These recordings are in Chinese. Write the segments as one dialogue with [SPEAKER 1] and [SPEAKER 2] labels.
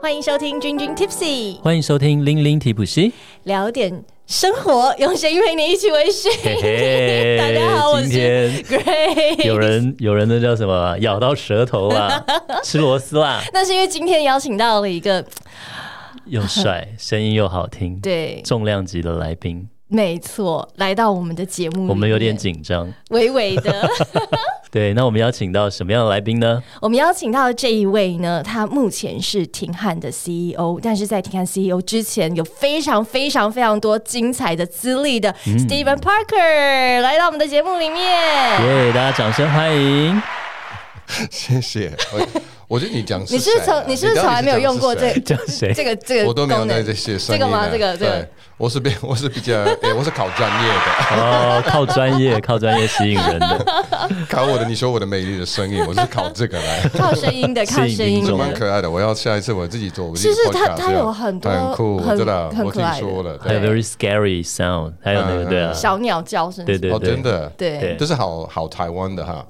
[SPEAKER 1] 欢迎收听君君 Tipsy，
[SPEAKER 2] 欢迎收听玲玲提普西，
[SPEAKER 1] 聊点生活，用声音陪你一起微醺。
[SPEAKER 2] 嘿嘿
[SPEAKER 1] 大家好，我是 Grace。
[SPEAKER 2] 有人有人那叫什么？咬到舌头啊，吃螺丝啦。
[SPEAKER 1] 那是因为今天邀请到了一个
[SPEAKER 2] 又帅，声音又好听，
[SPEAKER 1] 对，
[SPEAKER 2] 重量级的来宾。
[SPEAKER 1] 没错，来到我们的节目，
[SPEAKER 2] 我们有点紧张，
[SPEAKER 1] 微微的。
[SPEAKER 2] 对，那我们邀请到什么样的来宾呢？
[SPEAKER 1] 我们邀请到的这一位呢，他目前是廷汉的 CEO，但是在廷汉 CEO 之前，有非常非常非常多精彩的资历的 Steven Parker、嗯、来到我们的节目里面。
[SPEAKER 2] 耶，大家掌声欢迎！
[SPEAKER 3] 谢谢。我觉得你讲，
[SPEAKER 1] 你是从你是从来没有用过这
[SPEAKER 2] 讲谁？
[SPEAKER 1] 这个这个
[SPEAKER 3] 我都没有在这些声音。
[SPEAKER 1] 这个吗？这个这个，
[SPEAKER 3] 我是比 我是比较，哎，我是考专业的。
[SPEAKER 2] 哦，靠专业靠专业吸引人的，
[SPEAKER 3] 考我的你说我的美丽的声音，我是考这个来，
[SPEAKER 1] 靠声音的，靠声音的，
[SPEAKER 3] 蛮可爱的。我要下一次我自己做。
[SPEAKER 1] 其实他他有很多
[SPEAKER 3] 很酷，我知道，我听说了，
[SPEAKER 2] 还有 very scary sound，还有那个对啊，
[SPEAKER 1] 小鸟叫声，
[SPEAKER 2] 对对对，
[SPEAKER 3] 真的？
[SPEAKER 1] 对，
[SPEAKER 3] 这是好好台湾的哈。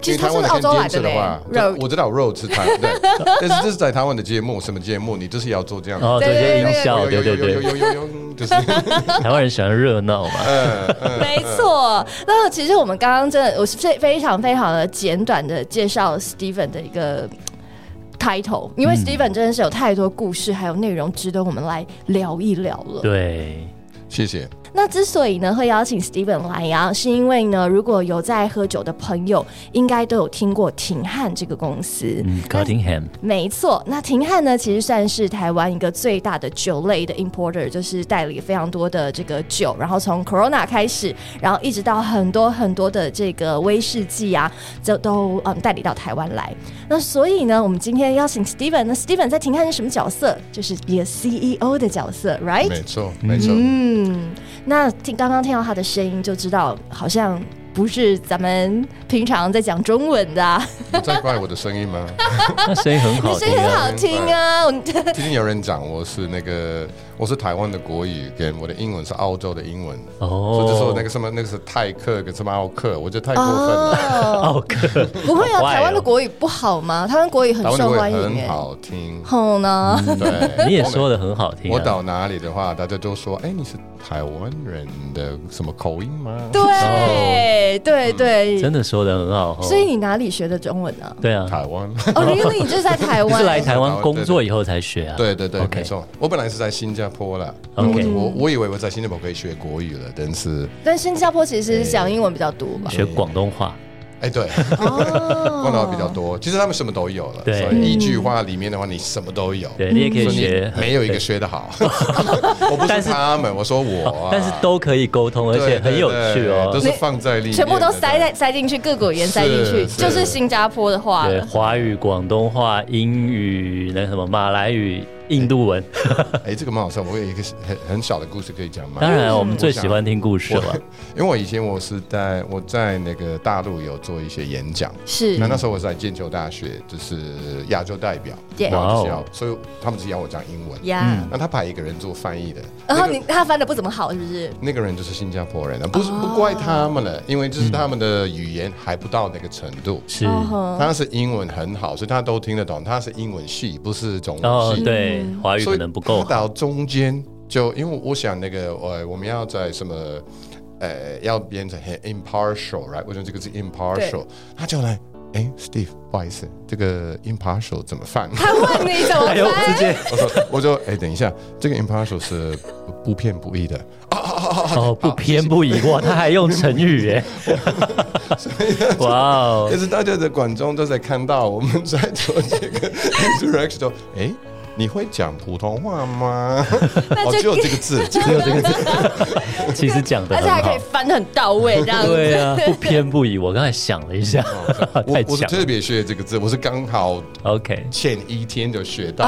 [SPEAKER 1] 其实他是澳洲来的话，
[SPEAKER 3] 我知道 Road 是台，对，但是这是在台湾的节目，什么节目？你就是要做这样
[SPEAKER 2] 哦，做些音效，对对对，
[SPEAKER 3] 就是
[SPEAKER 2] 台湾人喜欢热闹嘛。
[SPEAKER 1] 嗯，没错。那其实我们刚刚真的，我是非非常非常的简短的介绍 Steven 的一个开头，因为 Steven 真的是有太多故事还有内容值得我们来聊一聊了。
[SPEAKER 2] 对，
[SPEAKER 3] 谢谢。
[SPEAKER 1] 那之所以呢会邀请 Steven 来呀、啊，是因为呢，如果有在喝酒的朋友，应该都有听过廷汉这个公司。
[SPEAKER 2] 嗯，Cottingham。
[SPEAKER 1] 没错，那廷汉呢，其实算是台湾一个最大的酒类的 importer，就是代理非常多的这个酒，然后从 Corona 开始，然后一直到很多很多的这个威士忌啊，就都嗯代理到台湾来。那所以呢，我们今天邀请 Steven，那 Steven 在廷汉是什么角色？就是一个 CEO 的角色，right？
[SPEAKER 3] 没错，没错。
[SPEAKER 1] 嗯。那听刚刚听到他的声音就知道，好像不是咱们平常在讲中文的、啊。
[SPEAKER 3] 你在怪我的声音吗？
[SPEAKER 2] 那声音很好听、啊，
[SPEAKER 1] 声音很好听啊！
[SPEAKER 3] 最近 有人讲我是那个。我是台湾的国语，跟我的英文是澳洲的英文，哦，所以就说那个什么，那个是泰克跟什么奥克，我觉得太过分了。奥
[SPEAKER 2] 克
[SPEAKER 1] 不会啊，台湾的国语不好吗？台湾国语很受欢迎，
[SPEAKER 3] 很好听。
[SPEAKER 1] 好呢，
[SPEAKER 2] 对，你也说的很好听。
[SPEAKER 3] 我到哪里的话，大家都说，哎，你是台湾人的什么口音吗？
[SPEAKER 1] 对，对对，
[SPEAKER 2] 真的说的很好。
[SPEAKER 1] 所以你哪里学的中文呢？
[SPEAKER 2] 对啊，
[SPEAKER 3] 台湾。
[SPEAKER 1] 哦，因为你就是在台湾，
[SPEAKER 2] 是来台湾工作以后才学啊？
[SPEAKER 3] 对对对，没错。我本来是在新加坡了
[SPEAKER 2] ，OK，
[SPEAKER 3] 我我以为我在新加坡可以学国语了，但是
[SPEAKER 1] 但新加坡其实讲英文比较多吧？
[SPEAKER 2] 学广东话。
[SPEAKER 3] 哎，对，广东话比较多。其实他们什么都有了，对，一句话里面的话，你什么都有。
[SPEAKER 2] 对，你也可以学，
[SPEAKER 3] 没有一个学的好。我不是他们，我说我，
[SPEAKER 2] 但是都可以沟通，而且很有趣哦，
[SPEAKER 3] 都是放在里面，
[SPEAKER 1] 全部都塞在塞进去，各国语言塞进去，就是新加坡的话。
[SPEAKER 2] 对，华语、广东话、英语，那什么马来语。印度文，
[SPEAKER 3] 哎，这个蛮好笑。我有一个很很小的故事可以讲吗？
[SPEAKER 2] 当然，我们最喜欢听故事了。
[SPEAKER 3] 因为我以前我是在我在那个大陆有做一些演讲，
[SPEAKER 1] 是。
[SPEAKER 3] 那那时候我是在剑桥大学，就是亚洲代表，然后就是要，所以他们只要我讲英文。
[SPEAKER 1] 呀。
[SPEAKER 3] 那他派一个人做翻译的，
[SPEAKER 1] 然后你他翻的不怎么好，是不是？
[SPEAKER 3] 那个人就是新加坡人，不是不怪他们了，因为就是他们的语言还不到那个程度。
[SPEAKER 2] 是。
[SPEAKER 3] 他是英文很好，所以他都听得懂。他是英文系，不是中文系。
[SPEAKER 2] 对。华语可能不
[SPEAKER 3] 够，到中间就因为我想那个呃，我们要在什么呃，要变成很 impartial，right？我觉得这个是 impartial，他就来，哎，Steve，不好意思，这个 impartial 怎么翻？
[SPEAKER 1] 他问你怎么翻？
[SPEAKER 3] 直接我说，我说，哎，等一下，这个 impartial 是不偏不倚的。
[SPEAKER 2] 哦，不偏不倚，哇，他还用成语耶！哇哦，
[SPEAKER 3] 就是大家的观众都在看到我们在做这个 interaction，哎。你会讲普通话吗？哦，只有这个字，只有这个字。
[SPEAKER 2] 其实讲的，
[SPEAKER 1] 而且还可以翻得很到位，这样子。
[SPEAKER 2] 对啊，不偏不倚。我刚才想了一下，
[SPEAKER 3] 我我是特别学这个字，我是刚好
[SPEAKER 2] OK
[SPEAKER 3] 前一天就学到，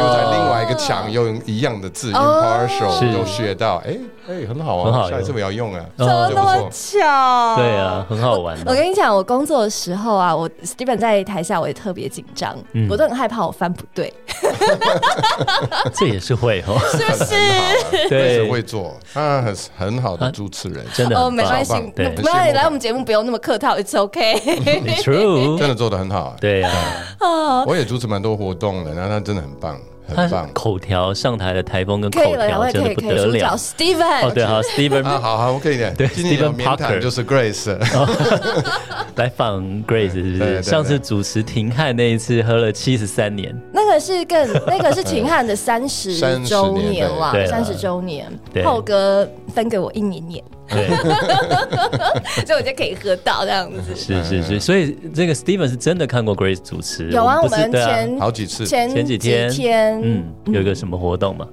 [SPEAKER 3] 又在另外一个墙用一样的字，impartial 有学到，哎哎，很好啊，很好，下一次我要用啊，
[SPEAKER 1] 怎么那么巧？
[SPEAKER 2] 对啊，很好玩。
[SPEAKER 1] 我跟你讲，我工作的时候啊，我 Steven 在台下我也特别紧张，我都很害怕我翻不对。
[SPEAKER 2] 这也是会哦，
[SPEAKER 1] 是不是？
[SPEAKER 2] 对，
[SPEAKER 3] 是会做，他很很好的主持人，
[SPEAKER 2] 真的
[SPEAKER 1] 哦，没关系，没关系，来我们节目不用那么客套，It's OK，True，
[SPEAKER 3] 真的做的很好，
[SPEAKER 2] 对呀，
[SPEAKER 3] 我也主持蛮多活动的，然后他真的很棒。很棒，
[SPEAKER 2] 口条上台的台风跟口条真的不得了。
[SPEAKER 1] Steven，
[SPEAKER 2] 哦对，好，Steven，
[SPEAKER 3] 好好，我可以点。对，Steven Parker 就是 Grace，
[SPEAKER 2] 来访 Grace 是不是？上次主持廷汉那一次喝了七十三年，
[SPEAKER 1] 那个是更 那个是秦汉的三十周年了，三十周年，浩哥分给我一年年。对，所以我就可以喝到这样子。
[SPEAKER 2] 是是是，所以这个 Steven 是真的看过 Grace 主持。
[SPEAKER 1] 有啊，我们前
[SPEAKER 3] 好几次，
[SPEAKER 1] 前前几天，
[SPEAKER 2] 嗯，有一个什么活动吗？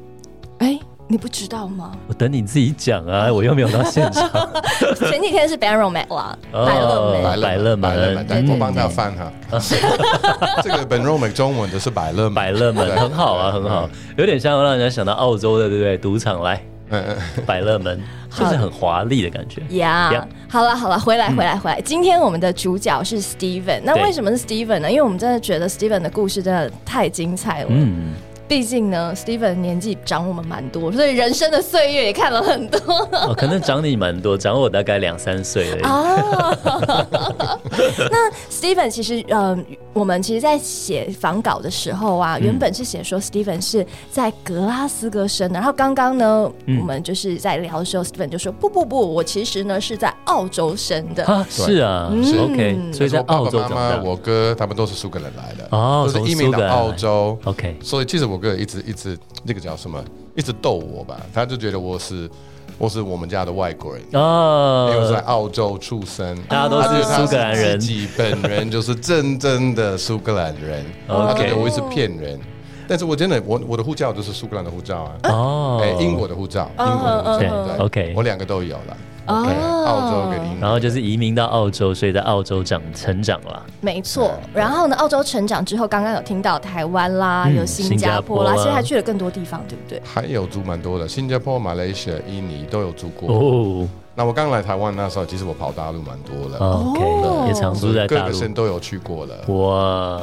[SPEAKER 1] 哎，你不知道吗？
[SPEAKER 2] 我等你自己讲啊，我又没有到现场。
[SPEAKER 1] 前几天是 Ben Romack 啦，百乐门，
[SPEAKER 3] 百乐门，我帮他翻哈。这个 Romack 中文的是百乐
[SPEAKER 2] 百乐门，很好啊，很好，有点像让人家想到澳洲的，对不对？赌场来。嗯嗯，百乐门就是很华丽的感觉。
[SPEAKER 1] 呀，Yeah. Yeah. 好了好了，回来回来回来。今天我们的主角是 Steven，那为什么是 Steven 呢？因为我们真的觉得 Steven 的故事真的太精彩了。嗯。毕竟呢，Steven 年纪长我们蛮多，所以人生的岁月也看了很多。
[SPEAKER 2] 哦，可能长你蛮多，长我大概两三岁而已。哦，
[SPEAKER 1] 那 Steven 其实，嗯、呃，我们其实，在写访稿的时候啊，原本是写说 Steven 是在格拉斯哥生的，然后刚刚呢，嗯、我们就是在聊的时候，Steven 就说不不不，我其实呢是在澳洲生的。
[SPEAKER 2] 啊，是啊，是 OK，所以在澳洲长大。
[SPEAKER 3] 我哥他们都是苏格兰来的，哦，都是移民到澳洲。
[SPEAKER 2] OK，
[SPEAKER 3] 所以其实我。哥一直一直那个叫什么？一直逗我吧，他就觉得我是我是我们家的外国人哦，因为在澳洲出生，
[SPEAKER 2] 大家都是苏格兰人，
[SPEAKER 3] 自己本人就是真正的苏格兰人，他觉得我是骗人，但是我真的我我的护照就是苏格兰的护照啊，哦，哎，英国的护照，英国的护照，对，OK，我两个都有了。哦，澳洲跟英国，
[SPEAKER 2] 然后就是移民到澳洲，所以在澳洲长成长了。
[SPEAKER 1] 没错，然后呢，澳洲成长之后，刚刚有听到台湾啦，有新加坡啦，现在还去了更多地方，对不对？
[SPEAKER 3] 还有住蛮多的，新加坡、马来西亚、印尼都有住过。哦，那我刚来台湾那时候，其实我跑大陆蛮多的。
[SPEAKER 2] OK，也常住在大陆，
[SPEAKER 3] 各个省都有去过了。
[SPEAKER 2] 哇，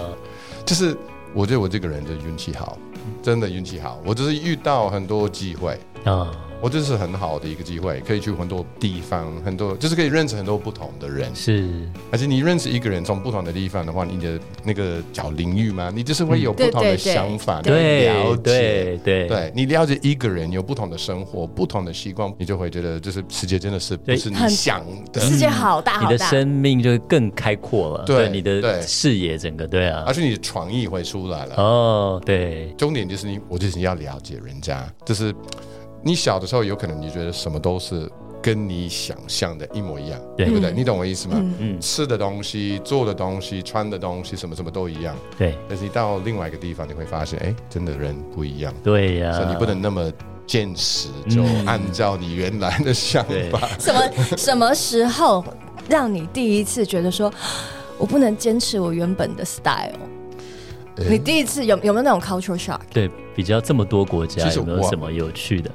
[SPEAKER 3] 就是我觉得我这个人就运气好，真的运气好，我就是遇到很多机会啊。我这是很好的一个机会，可以去很多地方，很多就是可以认识很多不同的人。
[SPEAKER 2] 是，
[SPEAKER 3] 而且你认识一个人从不同的地方的话，你的那个叫领域嘛，你就是会有不同的想法，
[SPEAKER 2] 对，
[SPEAKER 3] 了解，
[SPEAKER 2] 对对
[SPEAKER 3] 对，你了解一个人有不同的生活、不同的习惯，你就会觉得就是世界真的是不是你想的，
[SPEAKER 1] 世界好大好大，
[SPEAKER 2] 你的生命就更开阔了，对，你的视野整个对啊，
[SPEAKER 3] 而且你的创意会出来了。
[SPEAKER 2] 哦，对，
[SPEAKER 3] 重点就是你，我就是要了解人家，就是。你小的时候有可能你觉得什么都是跟你想象的一模一样，对不对？你懂我意思吗？嗯，吃的东西、做的东西、穿的东西，什么什么都一样。
[SPEAKER 2] 对。
[SPEAKER 3] 但是你到另外一个地方，你会发现，哎，真的人不一样。
[SPEAKER 2] 对呀。
[SPEAKER 3] 所以你不能那么坚持，就按照你原来的想法。
[SPEAKER 1] 什么什么时候让你第一次觉得说，我不能坚持我原本的 style？你第一次有有没有那种 cultural shock？
[SPEAKER 2] 对，比较这么多国家，有没有什么有趣的？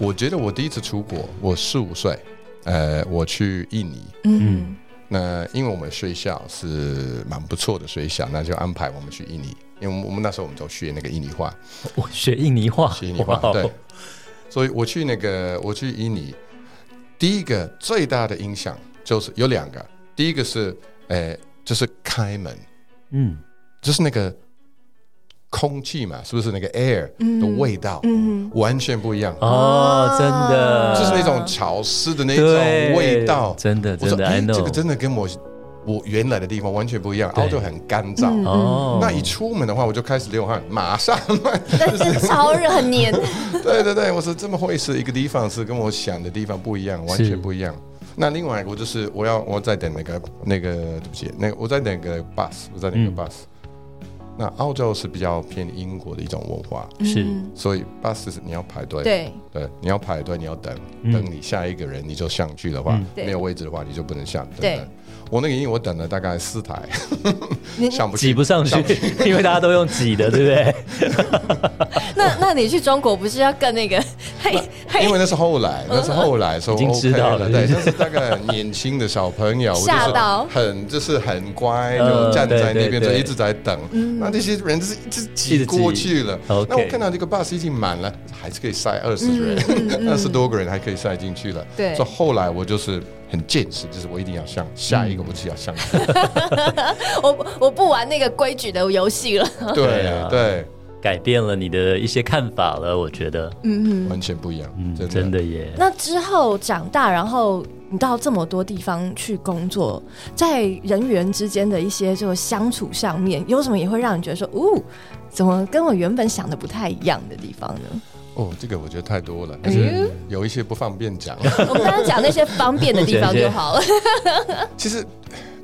[SPEAKER 3] 我觉得我第一次出国，我十五岁，呃，我去印尼，
[SPEAKER 1] 嗯，
[SPEAKER 3] 那因为我们学校是蛮不错的学校，那就安排我们去印尼，因为我们那时候我们就学那个印尼话，
[SPEAKER 2] 我学印尼话，
[SPEAKER 3] 学印尼话，对，所以我去那个我去印尼，第一个最大的影响就是有两个，第一个是，呃，就是开门，嗯，就是那个。空气嘛，是不是那个 air 的味道，嗯，完全不一样。
[SPEAKER 2] 哦，真的，
[SPEAKER 3] 就是那种潮湿的那种味道，
[SPEAKER 2] 真的，真的，哎，
[SPEAKER 3] 这个真的跟我我原来的地方完全不一样，澳洲很干燥。哦，那一出门的话，我就开始流汗，马上，
[SPEAKER 1] 但是超热，很黏，
[SPEAKER 3] 对对对，我说这么会是一个地方，是跟我想的地方不一样，完全不一样。那另外一个我就是我要我在等那个那个对不起，那个我在等个 bus，我在等个 bus。那澳洲是比较偏英国的一种文化，
[SPEAKER 2] 是，
[SPEAKER 3] 所以巴士是你要排队，
[SPEAKER 1] 对，
[SPEAKER 3] 对，你要排队，你要等，等你下一个人你就上去的话，没有位置的话你就不能下。对，我那个因为我等了大概四台，上不去，
[SPEAKER 2] 挤不上去，因为大家都用挤的，对不对？
[SPEAKER 1] 那那你去中国不是要更那个
[SPEAKER 3] 因为那是后来，那是后来说 OK 了，对，那是大概年轻的小朋友，
[SPEAKER 1] 吓到，
[SPEAKER 3] 很就是很乖，就站在那边就一直在等。那这些人就是一直挤过去了。那我看到这个 bus 已经满了，还是可以塞二十人，二十多个人还可以塞进去了。对，所以后来我就是很见识，就是我一定要上下一个，我是要上。
[SPEAKER 1] 我我不玩那个规矩的游戏了。
[SPEAKER 3] 对啊，对。
[SPEAKER 2] 改变了你的一些看法了，我觉得，
[SPEAKER 3] 嗯，完全不一样，嗯，真的，
[SPEAKER 2] 真的耶。
[SPEAKER 1] 那之后长大，然后你到这么多地方去工作，在人员之间的一些这个相处上面，有什么也会让你觉得说，哦，怎么跟我原本想的不太一样的地方呢？
[SPEAKER 3] 哦，这个我觉得太多了，但是有一些不方便讲。
[SPEAKER 1] 我们刚刚讲那些方便的地方就好了。
[SPEAKER 3] 其实。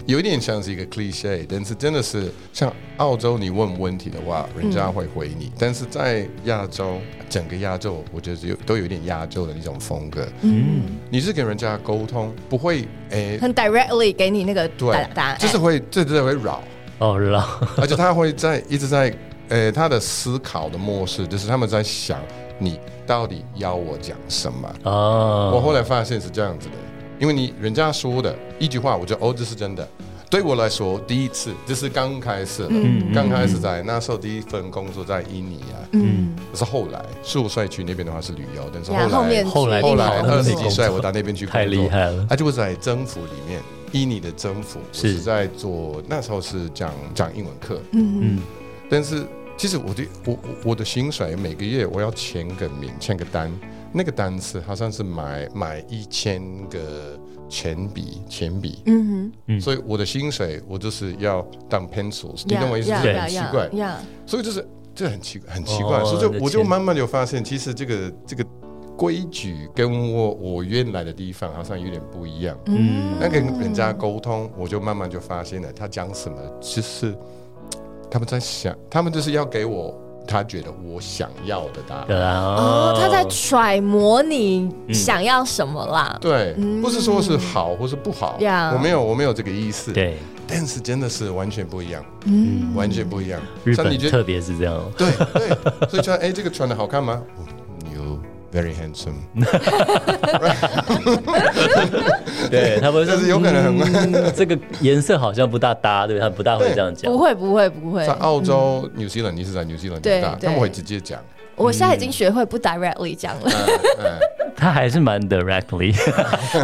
[SPEAKER 3] 有一点像是一个 cliche，但是真的是像澳洲，你问问题的话，人家会回你。嗯、但是在亚洲，整个亚洲，我觉得有都有一点亚洲的那种风格。嗯，你是跟人家沟通，不会诶，欸、
[SPEAKER 1] 很 directly 给你那个
[SPEAKER 3] 对答案，就是会这这会绕
[SPEAKER 2] 哦绕，
[SPEAKER 3] 而且他会在一直在诶、欸，他的思考的模式就是他们在想你到底要我讲什么啊。我后来发现是这样子的。因为你人家说的一句话，我觉得哦，这是真的。对我来说，第一次这是刚开始，嗯，刚开始在那时候第一份工作在印尼啊，嗯，可是后来十五岁去那边的话是旅游，但是后来
[SPEAKER 2] 后来
[SPEAKER 3] 后来二十几岁我到那边去工作，
[SPEAKER 2] 太厉害了。
[SPEAKER 3] 他就在政府里面，印尼的政府是在做，那时候是讲讲英文课，嗯嗯，但是其实我的我我的薪水每个月我要签个名，签个单。那个单词好像是买买一千个铅笔，铅笔，嗯哼，所以我的薪水我就是要当 pencils，你懂我意思？是很奇怪，所以就是这很奇怪，很奇怪，所以就我就慢慢就发现，其实这个这个规矩跟我我原来的地方好像有点不一样。嗯，那跟人家沟通，我就慢慢就发现了，他讲什么，其实他们在想，他们就是要给我。他觉得我想要的答案
[SPEAKER 1] 哦，他在揣摩你想要什么啦？
[SPEAKER 3] 对，不是说是好或是不好，我没有，我没有这个意思。对，但是真的是完全不一样，嗯，完全不一样。
[SPEAKER 2] 日本特别是这样，
[SPEAKER 3] 对对，所以穿哎，这个穿的好看吗？Very handsome，
[SPEAKER 2] 对他们就是有可能很 这个颜色好像不大搭，对他不大会这样讲。
[SPEAKER 1] 不会不会不会，
[SPEAKER 3] 在澳洲、New Zealand，你是在 New Zealand 长大，他们会直接讲。
[SPEAKER 1] 我现在已经学会不 directly 讲了，
[SPEAKER 2] 他还是蛮 directly。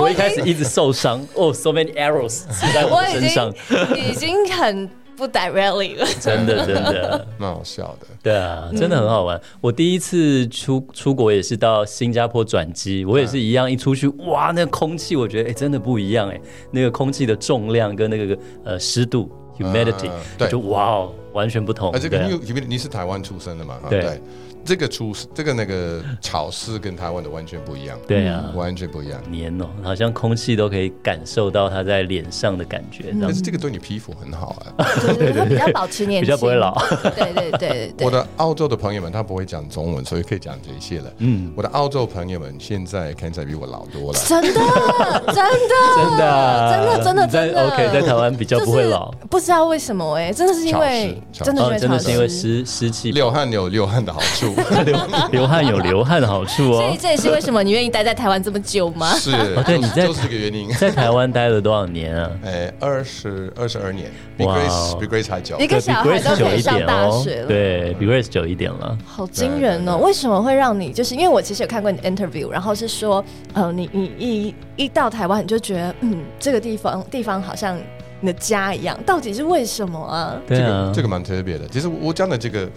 [SPEAKER 2] 我一开始一直受伤，哦，so many arrows 刺在我身上，
[SPEAKER 1] 已经很。不 directly 了，
[SPEAKER 2] 真的真的
[SPEAKER 3] 蛮好笑的。
[SPEAKER 2] 对啊，真的很好玩。嗯、我第一次出出国也是到新加坡转机，我也是一样，一出去哇，那个空气我觉得哎、欸、真的不一样哎、欸，那个空气的重量跟那个呃湿度 humidity，、嗯、对就哇哦完全不同。
[SPEAKER 3] 而且跟你你是台湾出生的嘛？对。对这个厨师，这个那个潮湿跟台湾的完全不一样。对啊，完全不一样。
[SPEAKER 2] 黏哦，好像空气都可以感受到它在脸上的感觉。
[SPEAKER 3] 但是这个对你皮肤很好啊，
[SPEAKER 1] 对 对对，比较保持年轻，
[SPEAKER 2] 比较不会老。
[SPEAKER 1] 对对对对。
[SPEAKER 3] 我的澳洲的朋友们，他不会讲中文，所以可以讲这些了。嗯，我的澳洲朋友们现在看起来比我老多了。
[SPEAKER 1] 真的，真的，
[SPEAKER 2] 真的，
[SPEAKER 1] 真的，真的，
[SPEAKER 2] 真的。OK，在台湾比较不会老。
[SPEAKER 1] 不知道为什么哎，真的是因为真的
[SPEAKER 2] 真的是因为湿湿气，
[SPEAKER 3] 流汗有流汗的好处。
[SPEAKER 2] 流汗有流汗的好处哦，
[SPEAKER 1] 所以这也是为什么你愿意待在台湾这么久吗？
[SPEAKER 3] 是，对，你在就是这个原因。
[SPEAKER 2] 在台湾待了多少年啊？
[SPEAKER 3] 哎，二十二十二年，比 Grace 比 Grace 还久，
[SPEAKER 1] 一个小孩都可以上大学了，
[SPEAKER 2] 对，比 Grace 久一点了，
[SPEAKER 1] 好惊人哦！为什么会让你就是因为我其实有看过你的 interview，然后是说，呃，你你一一到台湾你就觉得，嗯，这个地方地方好像你的家一样，到底是为什么啊？
[SPEAKER 2] 对啊，
[SPEAKER 3] 这个蛮特别的。其实我讲的这个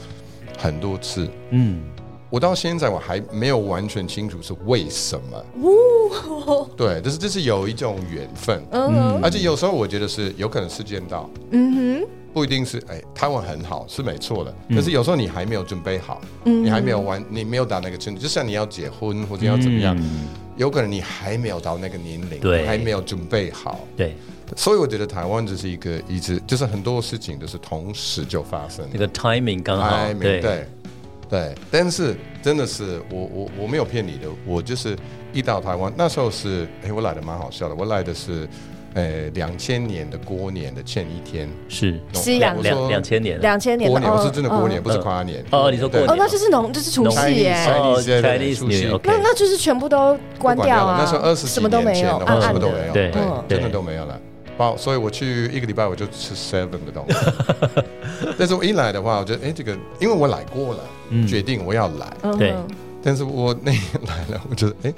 [SPEAKER 3] 很多次，嗯。我到现在我还没有完全清楚是为什么，哦、对，但是这是有一种缘分，嗯，而且有时候我觉得是有可能时间到，嗯哼，不一定是哎，台湾很好是没错的，嗯、但是有时候你还没有准备好，嗯，你还没有完，你没有到那个程度，就像你要结婚或者要怎么样，嗯、有可能你还没有到那个年龄，对，还没有准备好，
[SPEAKER 2] 对，
[SPEAKER 3] 所以我觉得台湾只是一个一直就是很多事情都是同时就发生，
[SPEAKER 2] 那个 timing 刚好，对。对
[SPEAKER 3] 对，但是真的是我我我没有骗你的，我就是一到台湾那时候是，哎，我来的蛮好笑的，我来的是呃，两千年的过年的前一天。
[SPEAKER 2] 是。
[SPEAKER 1] 西洋
[SPEAKER 2] 两两千年，
[SPEAKER 1] 两千年
[SPEAKER 3] 过年，我是真的过年，不是跨年。
[SPEAKER 2] 哦，你说过年，
[SPEAKER 1] 哦，那就是农，就是除夕耶。
[SPEAKER 2] 哦除夕，
[SPEAKER 1] 那那就是全部都关掉啊。
[SPEAKER 3] 那时候二十几年前的。话，什么都没有，
[SPEAKER 2] 对，
[SPEAKER 3] 真的都没有了。好，所以我去一个礼拜，我就吃 seven 的东西。但是我一来的话，我觉得，哎，这个，因为我来过了，决定我要来。
[SPEAKER 2] 对。
[SPEAKER 3] 但是我那天来了，我觉得，哎。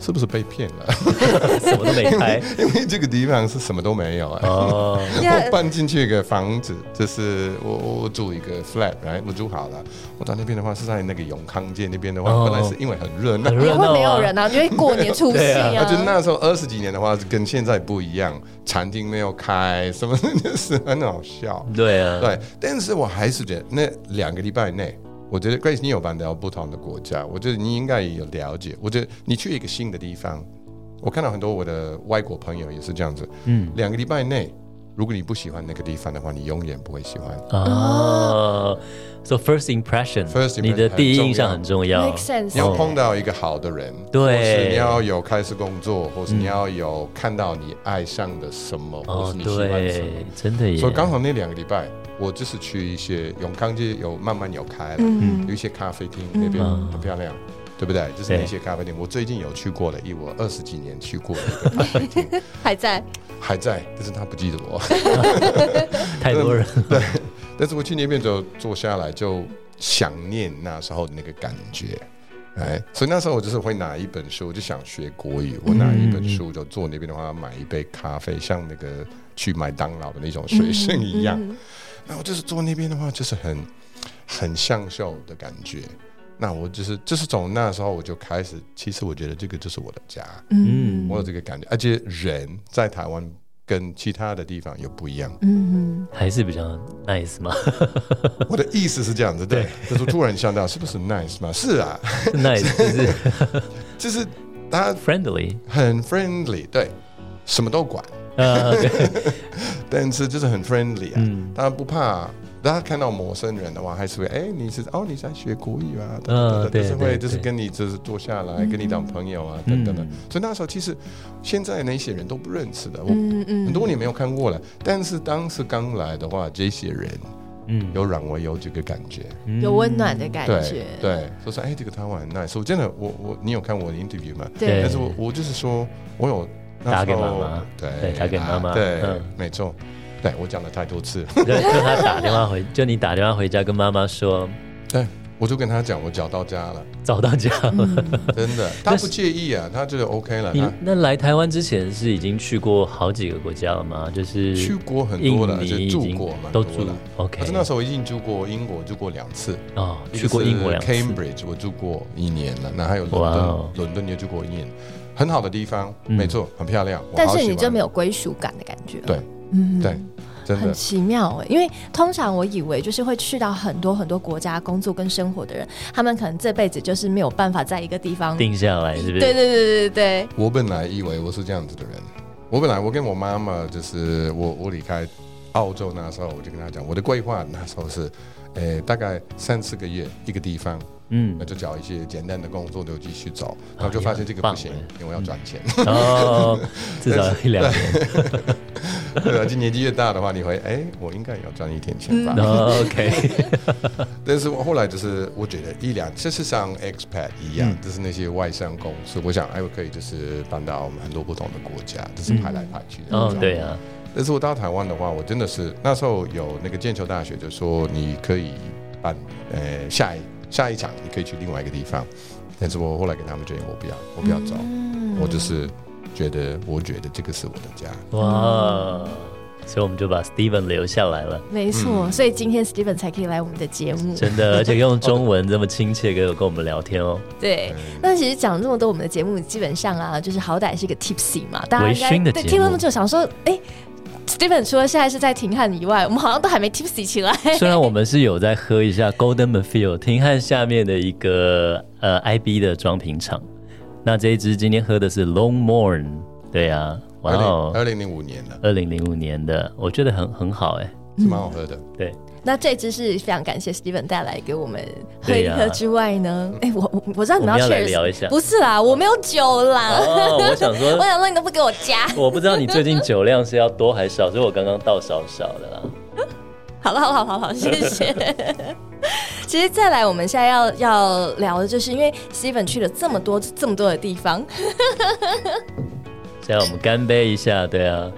[SPEAKER 3] 是不是被骗了？
[SPEAKER 2] 什么都没开，
[SPEAKER 3] 因为这个地方是什么都没有啊。哦，我搬进去一个房子，就是我我住一个 flat，right？我住好了。我到那边的话是在那个永康街那边的话，本来是因为很热闹，
[SPEAKER 1] 也会没有人啊，因为过年除夕啊。
[SPEAKER 3] 就那时候二十几年的话，跟现在不一样，餐厅没有开，什么就是很好笑。
[SPEAKER 2] 对啊，
[SPEAKER 3] 对，但是我还是觉得那两个礼拜内。我觉得 Grace，你有搬到不同的国家，我觉得你应该也有了解。我觉得你去一个新的地方，我看到很多我的外国朋友也是这样子。嗯，两个礼拜内，如果你不喜欢那个地方的话，你永远不会喜欢。
[SPEAKER 2] 哦，So first impression，first 你的第一印象很重要。
[SPEAKER 1] Make sense。
[SPEAKER 3] 你要碰到一个好的人，
[SPEAKER 2] 对，
[SPEAKER 3] 是你要有开始工作，或是你要有看到你爱上的什么，或是你喜欢什么，
[SPEAKER 2] 真的耶。
[SPEAKER 3] 所以刚好那两个礼拜。我就是去一些永康街有慢慢有开了，嗯、有一些咖啡厅那边很漂亮，嗯、对不对？就是那些咖啡店，我最近有去过了，以我二十几年去过的咖啡厅
[SPEAKER 1] 还在，
[SPEAKER 3] 还在，但是他不记得我，
[SPEAKER 2] 太多人。
[SPEAKER 3] 对，但是我去那边就坐下来，就想念那时候的那个感觉，哎，所以那时候我就是会拿一本书，我就想学国语，我拿一本书就坐那边的话，买一杯咖啡，像那个去麦当劳的那种学生一样。嗯嗯那我就是坐那边的话，就是很很享受的感觉。那我就是就是从那时候我就开始，其实我觉得这个就是我的家。嗯，我有这个感觉，而且人在台湾跟其他的地方又不一样。嗯，
[SPEAKER 2] 还是比较 nice 吗？
[SPEAKER 3] 我的意思是这样子，对。就是突然想到，是不是 nice 吗？是啊
[SPEAKER 2] ，nice 就是
[SPEAKER 3] 就是他
[SPEAKER 2] friendly，
[SPEAKER 3] 很 friendly，对，什么都管。
[SPEAKER 2] 呃，对，
[SPEAKER 3] 但是就是很 friendly 啊，他不怕，大家看到陌生人的话，还是会哎，你是哦，你在学国语啊，嗯，对，就是会就是跟你就是坐下来跟你当朋友啊，等等的。所以那时候其实现在那些人都不认识的，我很多年没有看过了。但是当时刚来的话，这些人嗯，有让我有这个感觉，
[SPEAKER 1] 有温暖的感觉，
[SPEAKER 3] 对，说说哎，这个台湾很 nice。我真的，我我你有看我的 interview 吗？对，但是我我就是说我有。
[SPEAKER 2] 打给妈妈，对，打给妈妈，
[SPEAKER 3] 对，没错，对我讲了太多次，
[SPEAKER 2] 就他打电话回，就你打电话回家跟妈妈说，
[SPEAKER 3] 对，我就跟他讲，我找到家了，
[SPEAKER 2] 找到家了，
[SPEAKER 3] 真的，他不介意啊，他觉得 OK 了。
[SPEAKER 2] 你那来台湾之前是已经去过好几个国家了吗？就是
[SPEAKER 3] 去过很多了，就住过嘛，
[SPEAKER 2] 都住了。OK，
[SPEAKER 3] 可是那时候我已经住过英国，住过两次。
[SPEAKER 2] 哦，去过英国两次
[SPEAKER 3] ，Cambridge 我住过一年了，那还有伦敦，伦敦也住过一年。很好的地方，没错，很漂亮。
[SPEAKER 1] 但是你就没有归属感的感觉。
[SPEAKER 3] 对，嗯，对，
[SPEAKER 1] 很奇妙哎。因为通常我以为就是会去到很多很多国家工作跟生活的人，他们可能这辈子就是没有办法在一个地方
[SPEAKER 2] 定下来，是不是？
[SPEAKER 1] 对对对对对。
[SPEAKER 3] 我本来以为我是这样子的人，我本来我跟我妈妈就是我我离开澳洲那时候，我就跟她讲，我的规划那时候是，诶，大概三四个月一个地方。嗯，那就找一些简单的工作，就继续找，然后就发现这个不行，因为我要赚钱。
[SPEAKER 2] 哦，至少一两年。
[SPEAKER 3] 对啊，就年纪越大的话，你会哎，我应该也要赚一点钱吧
[SPEAKER 2] ？OK。
[SPEAKER 3] 但是我后来就是，我觉得一两，这是像 expat 一样，就是那些外商公司，我想哎，我可以就是搬到我们很多不同的国家，就是派来派去的。
[SPEAKER 2] 哦，对啊。
[SPEAKER 3] 但是我到台湾的话，我真的是那时候有那个剑桥大学就说你可以办，呃，下一。下一场你可以去另外一个地方，但是我后来跟他们决定，我不要，我不要走，嗯、我就是觉得，我觉得这个是我的家。
[SPEAKER 2] 哇！所以我们就把 Steven 留下来了。
[SPEAKER 1] 没错，嗯、所以今天 Steven 才可以来我们的节目。
[SPEAKER 2] 真的，而且用中文这么亲切跟跟我们聊天哦。
[SPEAKER 1] 对，那其实讲了这么多，我们的节目基本上啊，就是好歹是一个 Tipsy 嘛，大家
[SPEAKER 2] 应该
[SPEAKER 1] 对听他们就，想说，哎、欸。Steven 除了现在是在停汉以外，我们好像都还没 tipsy 起来。
[SPEAKER 2] 虽然我们是有在喝一下 Golden Muffield 廷汉下面的一个呃 IB 的装瓶厂，那这一支今天喝的是 Longmorn，对呀、啊，哇哦，
[SPEAKER 3] 二零零五年的，
[SPEAKER 2] 二零零五年的，我觉得很很好哎、欸。
[SPEAKER 3] 是蛮好喝的。
[SPEAKER 2] 对，
[SPEAKER 1] 那这支是非常感谢 Steven 带来给我们喝一喝之外呢，哎、我我我知道你
[SPEAKER 2] 们要来
[SPEAKER 1] cheers
[SPEAKER 2] 聊一下
[SPEAKER 1] 不是啦，我没有酒啦。
[SPEAKER 2] 哦，我想
[SPEAKER 1] 说
[SPEAKER 2] 我，
[SPEAKER 1] 想说，你都不给我加。
[SPEAKER 2] 我不知道你最近酒量是要多还是少，所以我刚刚倒少少的啦。
[SPEAKER 1] 好了，好了，好好好，谢谢。其实再来，我们现在要要聊的就是，因为 Steven 去了这么多这么多的地方，
[SPEAKER 2] 现在我们干杯一下，对啊。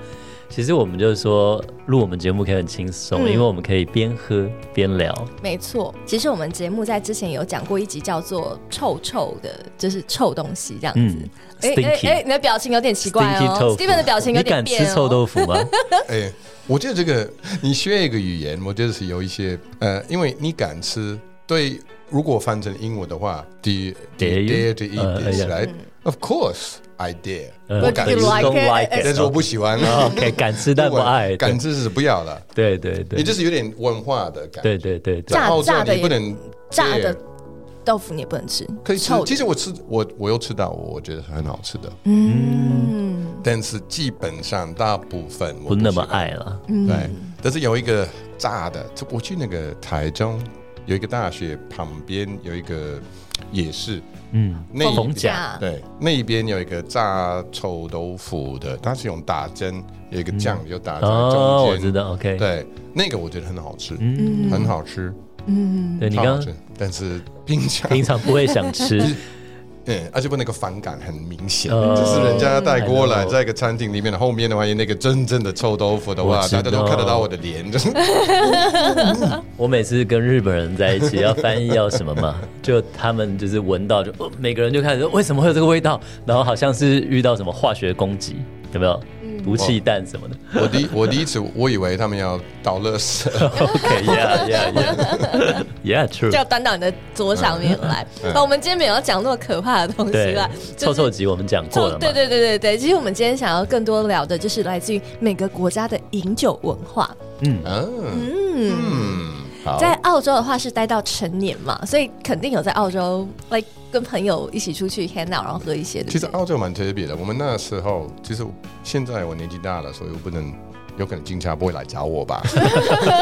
[SPEAKER 2] 其实我们就是说，录我们节目可以很轻松，
[SPEAKER 1] 嗯
[SPEAKER 2] 因为我们可以边喝边聊。
[SPEAKER 1] 没错。其实我们节目在之前有讲过一集叫做“臭臭”的，就是臭东西这样子。
[SPEAKER 2] 嗯
[SPEAKER 1] 哎哎
[SPEAKER 2] ，stinky
[SPEAKER 1] 哎，你的表情有点奇怪
[SPEAKER 2] Stinky
[SPEAKER 1] 哦，Steven 的表情有
[SPEAKER 2] 你敢
[SPEAKER 1] 点变
[SPEAKER 2] 吃臭豆腐吗？
[SPEAKER 3] 哎，我觉得这个你学一个语言，我觉得是有一些呃，因为你敢吃，对，如果翻成英文的话，Do you
[SPEAKER 2] Dare
[SPEAKER 3] you？dare to eat
[SPEAKER 2] 呃
[SPEAKER 3] this,
[SPEAKER 2] 哎呀
[SPEAKER 3] right? Of course, I dare.
[SPEAKER 2] 呃
[SPEAKER 3] 我敢
[SPEAKER 1] But
[SPEAKER 3] 吃。
[SPEAKER 2] don't like it
[SPEAKER 3] 但是我不喜欢。
[SPEAKER 2] 啊。OK，敢吃但不爱，
[SPEAKER 3] 敢吃是不要了。
[SPEAKER 2] 对对对，
[SPEAKER 3] 你就是有点文化的感觉。
[SPEAKER 2] 对对对对。
[SPEAKER 1] 炸炸的也
[SPEAKER 3] 不能
[SPEAKER 1] 炸的豆腐你也不能吃，
[SPEAKER 3] 可以吃其实我吃我我又吃到，我觉得很好吃的。
[SPEAKER 1] 嗯。
[SPEAKER 3] 但是基本上大部分我
[SPEAKER 2] 不那
[SPEAKER 3] 么
[SPEAKER 2] 爱了。
[SPEAKER 1] 嗯。
[SPEAKER 3] 对，但是有一个炸的，就我去那个台中有一个大学旁边有一个夜市，
[SPEAKER 2] 嗯，
[SPEAKER 3] 那
[SPEAKER 2] 逢
[SPEAKER 1] 甲
[SPEAKER 2] 甲
[SPEAKER 3] 对，那边有一个炸臭豆腐的，它是用打针，有一个酱就打在
[SPEAKER 2] 哦，
[SPEAKER 3] 中间。
[SPEAKER 2] 我知道，OK，，
[SPEAKER 3] 对，那个我觉得很好吃，
[SPEAKER 2] 嗯，
[SPEAKER 3] 很好吃，
[SPEAKER 1] 嗯，
[SPEAKER 2] 对你
[SPEAKER 3] 刚。但是平常
[SPEAKER 2] 平常不会想吃，
[SPEAKER 3] 嗯，而且不那个反感很明显，
[SPEAKER 2] 嗯
[SPEAKER 3] 就是人家带
[SPEAKER 2] 过来，
[SPEAKER 3] 在一个餐厅里面的后面的话，有那个真正的臭豆腐的话，
[SPEAKER 2] 我知道。
[SPEAKER 3] 大家都看得到我的脸，就是。
[SPEAKER 2] 我每次跟日本人在一起要翻译要什么嘛，就他们就是闻到就、哦、每个人就开始说为什么会有这个味道，然后好像是遇到什么化学攻击，有没有？毒气弹什么的。
[SPEAKER 3] 我第我第一次我以为他们要倒垃圾，
[SPEAKER 2] OK，Yeah，Yeah，Yeah，Yeah，True，
[SPEAKER 1] 就要端到你的桌上面来。那我们今天没有要讲那么可怕的东西
[SPEAKER 2] 对
[SPEAKER 1] 啦，，
[SPEAKER 2] 臭臭集我们讲过了嘛，
[SPEAKER 1] 对对对对对，其实我们今天想要更多聊的就是来自于每个国家的饮酒文化。
[SPEAKER 2] 嗯，
[SPEAKER 3] 嗯。
[SPEAKER 1] 嗯，在澳洲的话是待到成年嘛，所以肯定有在澳洲来跟朋友一起出去 hang out，然后喝一些。
[SPEAKER 3] 其实澳洲蛮特别的。我们那时候，其实现在我年纪大了，所以我不能，有可能警察不会来找我吧。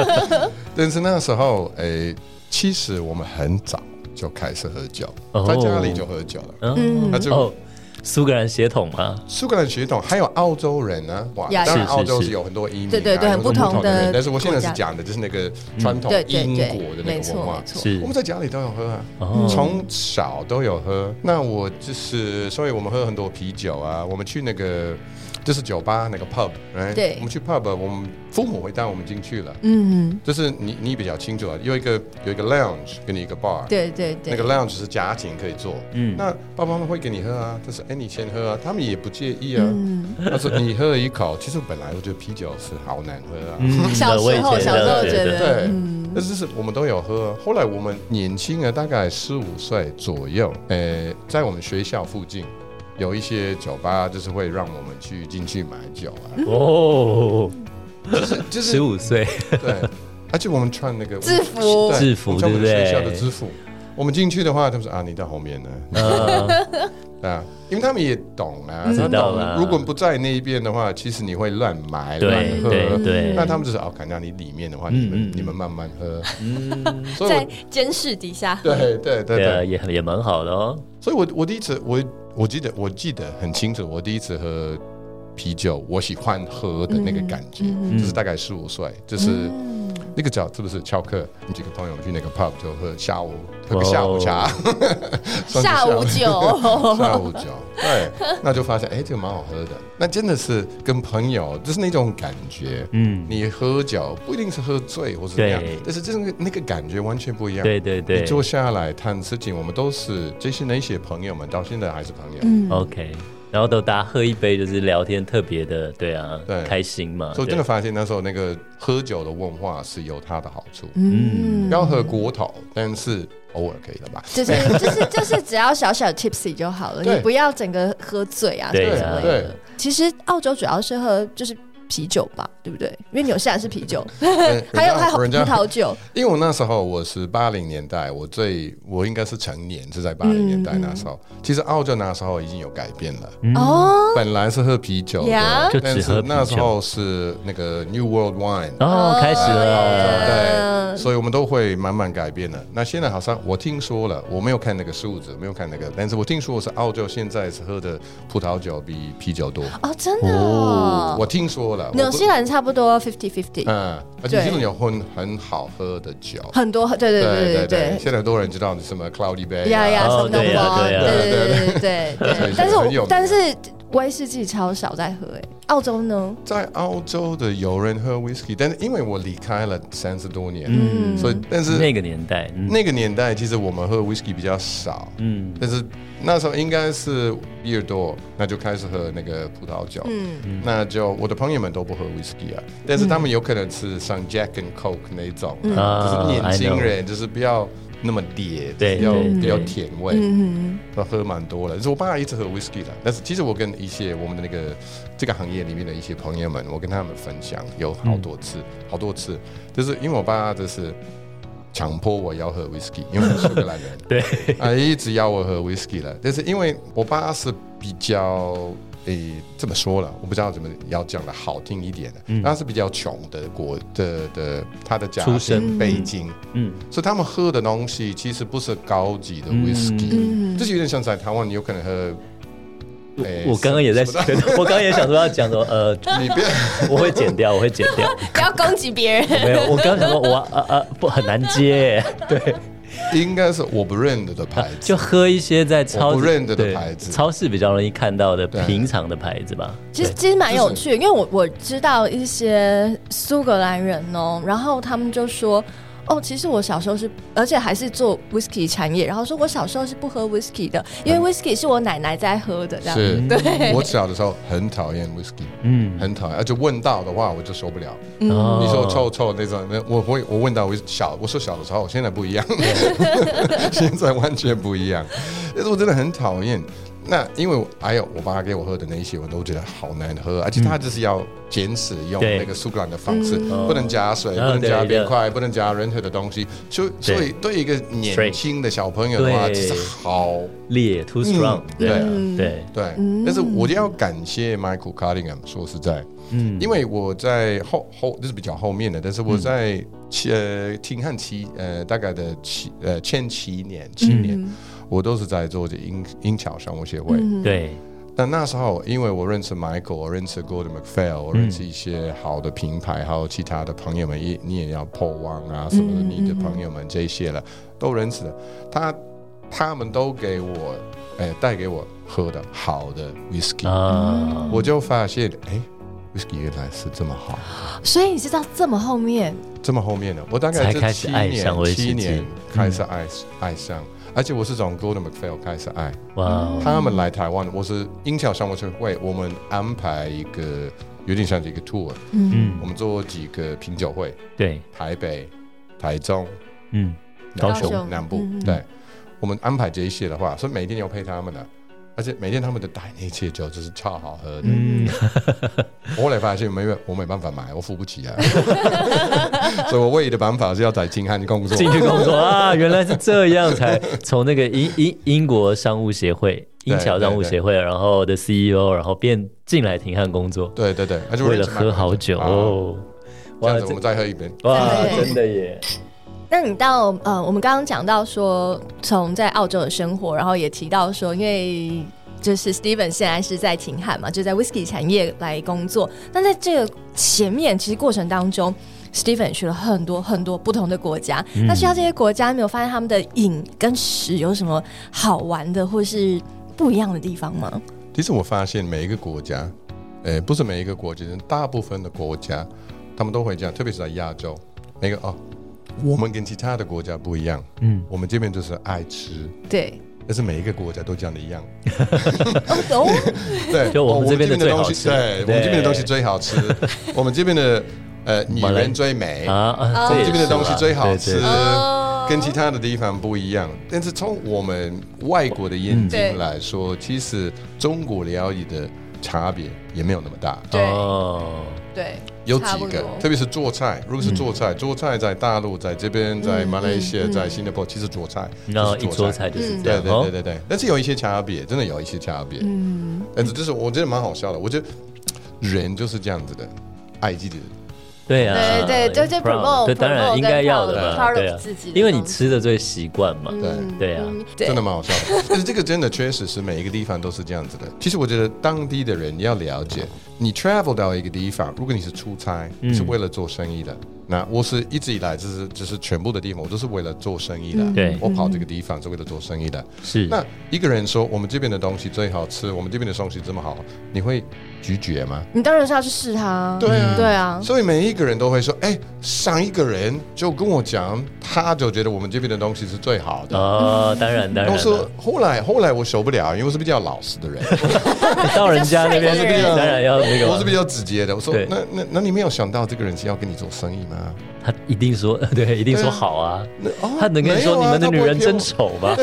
[SPEAKER 3] 但是那时候，诶，其实我们很早就开始喝酒，
[SPEAKER 2] 哦
[SPEAKER 3] 在家里就喝酒了。
[SPEAKER 2] 嗯，
[SPEAKER 3] 那就
[SPEAKER 2] 哦，苏格兰血统吗，
[SPEAKER 3] 苏格兰血统还有澳洲人呢，哇，当然澳洲
[SPEAKER 2] 是。
[SPEAKER 3] 是有很多移民啊，
[SPEAKER 1] 对对
[SPEAKER 3] 对很
[SPEAKER 1] 不同的
[SPEAKER 3] 人。但是我现在是讲的就是那个
[SPEAKER 1] 传统
[SPEAKER 3] 英
[SPEAKER 1] 对
[SPEAKER 3] 国的那
[SPEAKER 1] 没错
[SPEAKER 3] 个文化。
[SPEAKER 2] 是。
[SPEAKER 3] 我们在家里都有喝啊，
[SPEAKER 2] 哦，
[SPEAKER 3] 从小都有喝。那我就是，所以我们喝很多啤酒啊。我们去那个就是酒吧那个 pub，
[SPEAKER 1] 对。
[SPEAKER 3] 我们去 pub，我们父母会带我们进去了。
[SPEAKER 1] 嗯，
[SPEAKER 3] 就是你你比较清楚啊，有一个有一个 lounge 跟你一个 bar，
[SPEAKER 1] 对对对，
[SPEAKER 3] 那个 lounge 是家庭可以坐。
[SPEAKER 2] 嗯
[SPEAKER 3] 那爸爸妈妈会给你喝啊，但是哎你先喝啊，他们也不介意啊。
[SPEAKER 1] 嗯，
[SPEAKER 3] 但是你喝了一口，其实本来我觉得啤酒是好难喝啊。
[SPEAKER 2] 嗯
[SPEAKER 1] 小时候小时候觉得，
[SPEAKER 3] 对
[SPEAKER 1] 嗯，
[SPEAKER 3] 但是是我们都有喝。后来我们年轻啊，大概十五岁左右，呃，在我们学校附近有一些酒吧，就是会让我们去进去买酒啊，
[SPEAKER 2] 哦，
[SPEAKER 3] 就是 就是
[SPEAKER 2] 十五岁，
[SPEAKER 3] 对，而且我们穿那个
[SPEAKER 1] 制服。
[SPEAKER 3] 对
[SPEAKER 2] 制服对不对？
[SPEAKER 3] 学校的制服。我们进去的话，他们说啊，你到后面呢，
[SPEAKER 2] 呃，
[SPEAKER 3] 啊，因为他们也懂啊，
[SPEAKER 1] 嗯。
[SPEAKER 3] 他
[SPEAKER 2] 知道啦。
[SPEAKER 3] 懂。如果不在那一边的话，其实你会乱
[SPEAKER 2] 买
[SPEAKER 3] 乱喝。
[SPEAKER 2] 对对，
[SPEAKER 3] 那他们就是哦，看到你里面的话，你们你们慢慢喝。
[SPEAKER 2] 嗯，
[SPEAKER 1] 在
[SPEAKER 3] 所以我
[SPEAKER 1] 监视底下，
[SPEAKER 3] 对对
[SPEAKER 2] 对
[SPEAKER 3] 对，
[SPEAKER 2] 也也蛮好的哦，
[SPEAKER 3] 所以我我第一次我我记得我记得很清楚，我第一次喝啤酒，我喜欢喝的那个感觉，
[SPEAKER 1] 嗯
[SPEAKER 3] 就是大概十五岁，就是
[SPEAKER 1] 嗯
[SPEAKER 3] 那个叫是不是翘课？你几个朋友去那个 pub 就喝下午喝个下午茶，
[SPEAKER 1] 下午酒，
[SPEAKER 3] 下午酒，对，那就发现哎，这个蛮好喝的。那真的是跟朋友，就是那种感觉。
[SPEAKER 2] 嗯，
[SPEAKER 3] 你喝酒不一定是喝醉或是怎
[SPEAKER 2] 样，
[SPEAKER 3] 但是这种那个感觉完全不一样。
[SPEAKER 2] 对对对
[SPEAKER 3] 你坐下来谈事情，我们都是这些那些朋友们，到现在还是朋友。
[SPEAKER 1] 嗯
[SPEAKER 2] ，，OK，然后都大家喝一杯，就是聊天特别的，对啊，
[SPEAKER 3] 对
[SPEAKER 2] 开心嘛，
[SPEAKER 3] 所以真的发现那时候那个喝酒的文化是有它的好处。
[SPEAKER 1] 嗯
[SPEAKER 3] 要喝国头，但是偶尔可以了吧？
[SPEAKER 1] 就是就是就是只要小小 tipsy 就好了，你不要整个喝醉啊什
[SPEAKER 2] 对啊
[SPEAKER 3] 对。
[SPEAKER 1] 其实澳洲主要是喝就是啤酒吧，对不对？因为纽西兰是啤酒，
[SPEAKER 3] 嗯
[SPEAKER 1] 还有还有葡萄酒。
[SPEAKER 3] 因为我那时候我是八零年代，我最我应该是成年是在八零年代那时候。其实澳洲那时候已经有改变了，
[SPEAKER 1] 哦，
[SPEAKER 3] 本来是喝啤酒的，但是那时候是那个 New World Wine。
[SPEAKER 2] 哦，开始了，
[SPEAKER 3] 对，所以我们都会慢慢改变了。那现在好像我听说了，我没有看那个数字，没有看那个，但是我听说是澳洲现在是喝的葡萄酒比啤酒多。
[SPEAKER 1] 哦，真的哦，
[SPEAKER 3] 我听说了，
[SPEAKER 1] 纽西兰差不多 fifty fifty，
[SPEAKER 3] 嗯，而且现在有很很好喝的酒，
[SPEAKER 1] 很多，对对对对对。
[SPEAKER 3] 现在很多人知道什么 Cloudy Bay，
[SPEAKER 1] 呀呀，什么的，
[SPEAKER 2] 对对，
[SPEAKER 1] 对对对对 对。但是我但是威士忌超少在喝，哎，澳洲呢？
[SPEAKER 3] 在澳洲的有人喝 whisky，但是因为我离开了三十多年，
[SPEAKER 2] 嗯，
[SPEAKER 3] 所以但是
[SPEAKER 2] 那个年代，
[SPEAKER 3] 那个年代其实我们喝 whisky 比较少，嗯，但是那时候应该是 beer 多，那就开始喝那个葡萄酒，嗯，那就我的朋友们都不喝 whisky 啊，但是他们有可能是像 Jack and Coke 那一种，就是年轻人，就是比较。那么烈，
[SPEAKER 2] 对，
[SPEAKER 3] 比较比较甜味，嗯，都喝蛮多了。就是我爸一直喝 whisky 的，但是其实我跟一些我们的那个这个行业里面的一些朋友们，我跟他们分享有好多次，好多次，就是因为我爸就是强迫我要喝 whisky，因为我是苏格兰人，
[SPEAKER 2] 对，
[SPEAKER 3] 啊，一直要我喝 whisky 了。但是因为我爸是比较。诶，这么说了，我不知道怎么要讲的好听一点的。嗯，他是比较穷的国的的，他的家庭背景，嗯，所以他们喝的东西其实不是高级的 whisky，嗯。就是有点像在台湾，你有可能喝。
[SPEAKER 2] 我刚刚也在，我刚刚也想说要讲说，呃，
[SPEAKER 3] 你别，
[SPEAKER 2] 我会剪掉，我会剪掉，
[SPEAKER 1] 不要攻击别人。
[SPEAKER 2] 没有，我刚刚想说，我呃呃不很难接，对。
[SPEAKER 3] 应该是我不认得的牌子，
[SPEAKER 2] 就喝一些在超
[SPEAKER 3] 不认得的牌子，
[SPEAKER 2] 超市比较容易看到的平常的牌子吧。
[SPEAKER 1] 其实其实蛮有趣，因为我我知道一些苏格兰人哦，然后他们就说。哦，其实我小时候是，而且还是做 whisky 产业。然后说我小时候是不喝 whisky 的，因为 whisky 是我奶奶在喝的，这样
[SPEAKER 3] 是。
[SPEAKER 1] 对，
[SPEAKER 3] 我小的时候很讨厌 whisky，嗯，很讨厌，而且问到的话我就受不了。嗯，你说臭臭那种，那我会我问到我小，我说小的时候，现在不一样，现在完全不一样。但是我真的很讨厌。那因为还有我爸给我喝的那一些，我都觉得好难喝，而且他就是要坚持用那个苏格兰的方式，不能加水，不能加冰块，不能加任何的东西。所以，所以对。一个年轻的小朋友的话，其实好
[SPEAKER 2] 烈，too strong。对。对。
[SPEAKER 3] 对。但是我就要感谢 Michael Cunningham，说实在，嗯，因为我在后后，这是比较后面的，但是我在七呃廷汉七呃大概的七呃前七年七年。我都是在做这英英桥商务协会，
[SPEAKER 2] 对。
[SPEAKER 3] 但那时候，因为我认识 Michael，我认识 Gordon MacPhail，我认识一些好的品牌，还有其他的朋友们，也你也要 Paul Wang 啊什么的，你的朋友们这些了，都认识的。他他们都给我，哎，带给我喝的好的 Whisky 啊，我就发现，哎，Whisky 原来是这么好。
[SPEAKER 1] 所以你知道这么后面，
[SPEAKER 3] 这么后面的，我大概这七年七年开始爱爱上。而且我是从 Gordon MacPhail 开始爱，哇！他们来台湾，我是英桥商务车会，我们安排一个有点像一个 tour，嗯，我们做几个品酒会，
[SPEAKER 2] 对，
[SPEAKER 3] 台北、台中，
[SPEAKER 2] 嗯，高雄。
[SPEAKER 3] 南部，对，我们安排这一些的话，所以每天要配他们的。而且每天他们的带那些酒就是超好喝的。嗯，我后来发现没有，我没办法买，我付不起啊。所以我唯一的办法是要在金汉工作，
[SPEAKER 2] 进去工作啊！原来是这样，才从那个英英英国商务协会、英桥商务协会，然后的 CEO，然后变进来停汉工作。
[SPEAKER 3] 对对对，
[SPEAKER 2] 为了喝好酒哦。
[SPEAKER 3] 这样子我们再喝一杯。
[SPEAKER 2] 哇，真的耶！
[SPEAKER 1] 那你到呃，我们刚刚讲到说，从在澳洲的生活，然后也提到说，因为就是 Steven 现在是在停海嘛，就在 Whisky 产业来工作。那在这个前面，其实过程当中，Steven 去了很多很多不同的国家。嗯、那去到这些国家，你有发现他们的饮跟食有什么好玩的，或是不一样的地方吗？
[SPEAKER 3] 其实我发现每一个国家，呃，不是每一个国家，大部分的国家，他们都会这样，特别是在亚洲，每个哦。我们跟其他的国家不一样，嗯，我们这边就是爱吃，
[SPEAKER 1] 对，
[SPEAKER 3] 但是每一个国家都讲的一样，
[SPEAKER 2] 对，就我们这边的东西，
[SPEAKER 3] 对，我们这边的东西最好吃，我们这边的呃女人最美啊，我们这边的东西最好吃，跟其他的地方不一样。但是从我们外国的眼睛来说，其实中国料理的差别也没有那么大。
[SPEAKER 1] 对。
[SPEAKER 2] 哦，
[SPEAKER 1] 对，
[SPEAKER 3] 有
[SPEAKER 1] 几个
[SPEAKER 3] 特别是做菜，如果是做菜，做菜在大陆，在这边，在马来西亚，在新加坡，其实做菜，
[SPEAKER 2] 然后一桌菜就是这样，
[SPEAKER 3] 对对对对对，但是有一些差别，真的有一些差别。嗯，但是就是我觉得蛮好笑的，我觉得人就是这样子的，爱自己的。
[SPEAKER 2] 对啊，
[SPEAKER 1] 对对，就就 promote，
[SPEAKER 2] 对，当然应该要的嘛，对啊，因为你吃的最习惯嘛，
[SPEAKER 3] 对
[SPEAKER 2] 对啊，
[SPEAKER 3] 真的蛮好笑的。但是这个真的确实是每一个地方都是这样子的。其实我觉得当地的人要了解，你 travel 到一个地方，如果你是出差，是为了做生意的。那我是一直以来就是就是全部的地方，我都是为了做生意的。
[SPEAKER 2] 对，
[SPEAKER 3] 我跑这个地方是为了做生意的。
[SPEAKER 2] 是。
[SPEAKER 3] 那一个人说我们这边的东西最好吃，我们这边的东西这么好，你会拒绝吗？
[SPEAKER 1] 你当然是要去试他。
[SPEAKER 3] 对啊，
[SPEAKER 1] 对啊。
[SPEAKER 3] 所以每一个人都会说，哎，上一个人就跟我讲，他就觉得我们这边的东西是最好的。
[SPEAKER 2] 哦，当然当然。
[SPEAKER 3] 我说后来后来我受不了，因为我是比较老实的人。
[SPEAKER 2] 到人家那边是比较当然要那个，
[SPEAKER 3] 我是比较直接的。我说那那那你没有想到这个人是要跟你做生意吗？
[SPEAKER 2] 他一定说，对，一定说好啊。哦他能跟你说你们的女人真丑吗？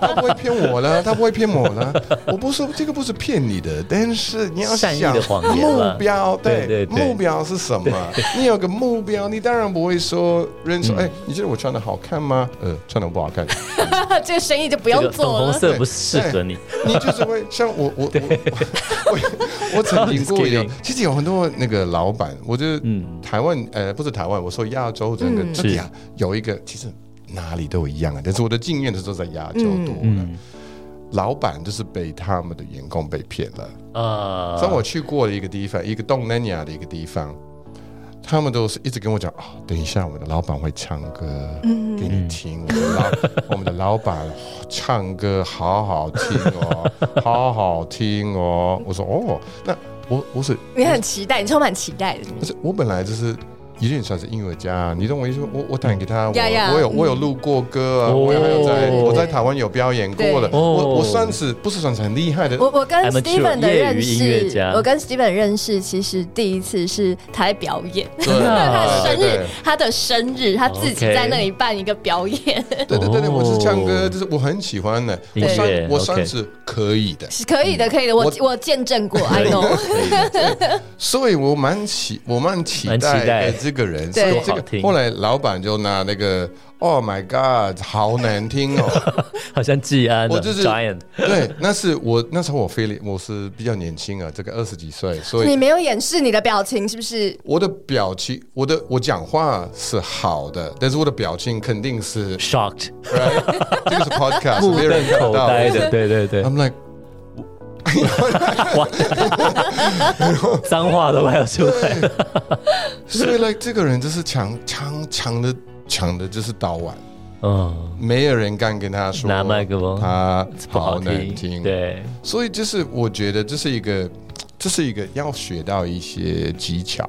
[SPEAKER 3] 他不会骗我了，他不会骗我了。我不说这个不是骗你的，但是你要想目标，对对，目标是什么？你有个目标，你当然不会说人说，哎，你觉得我穿的好看吗？呃，穿的不好看，
[SPEAKER 1] 这个生意就不用做了。
[SPEAKER 2] 粉红色不适合你，
[SPEAKER 3] 你就是会像我我我 我 曾经过有，其实有很多那个老板，我觉得嗯，台湾呃不是台湾，我说。亚洲整个这里啊，有一个其实哪里都一样啊，但是我的经验是都在亚洲多了。老板就是被他们的员工被骗了啊。像我去过的一个地方，一个东南亚的一个地方，他们都是一直跟我讲啊，等一下我们的老板会唱歌给你听。我们老我们的老板唱歌好好听哦，好好听哦。我说哦，那我我是
[SPEAKER 1] 你很期待，你充满期待的。
[SPEAKER 3] 不是我本来就是。一定算是音乐家，你懂我意思吗？我我弹给他，我我有我有录过歌啊，我还有在我在台湾有表演过的，我我算是不是算是很厉害的。
[SPEAKER 1] 我我跟 Steven 的认识，我跟 Steven 认识，其实第一次是他在表演，他的生日，他的生日，他自己在那里办一个表演。
[SPEAKER 3] 对对对对，我是唱歌，就是我很喜欢的，我算我算是可以的，
[SPEAKER 1] 是可以的，可以的，我我见证过，I know。
[SPEAKER 3] 所以我蛮期我蛮期待。这个人，所以这个后来老板就拿那个，Oh my God，好难听哦，
[SPEAKER 2] 好像季安，
[SPEAKER 3] 我就是对，那是我那时候我非礼，我是比较年轻啊，这个二十几岁，所以你
[SPEAKER 1] 没有掩饰你的表情，是不是？
[SPEAKER 3] 我的表情，我的我讲话是好的，但是我的表情肯定是
[SPEAKER 2] shocked，
[SPEAKER 3] 这个是 podcast，没人看到。的，
[SPEAKER 2] 对对对
[SPEAKER 3] ，I'm like。
[SPEAKER 2] 哇！脏话都快要出来了，
[SPEAKER 3] 所以，like 这个人就是抢抢抢的抢的，就是刀碗。嗯，没有人敢跟他说拿麦克风，他好难听。
[SPEAKER 2] 对，
[SPEAKER 3] 所以就是我觉得这是一个。这是一个要学到一些技巧，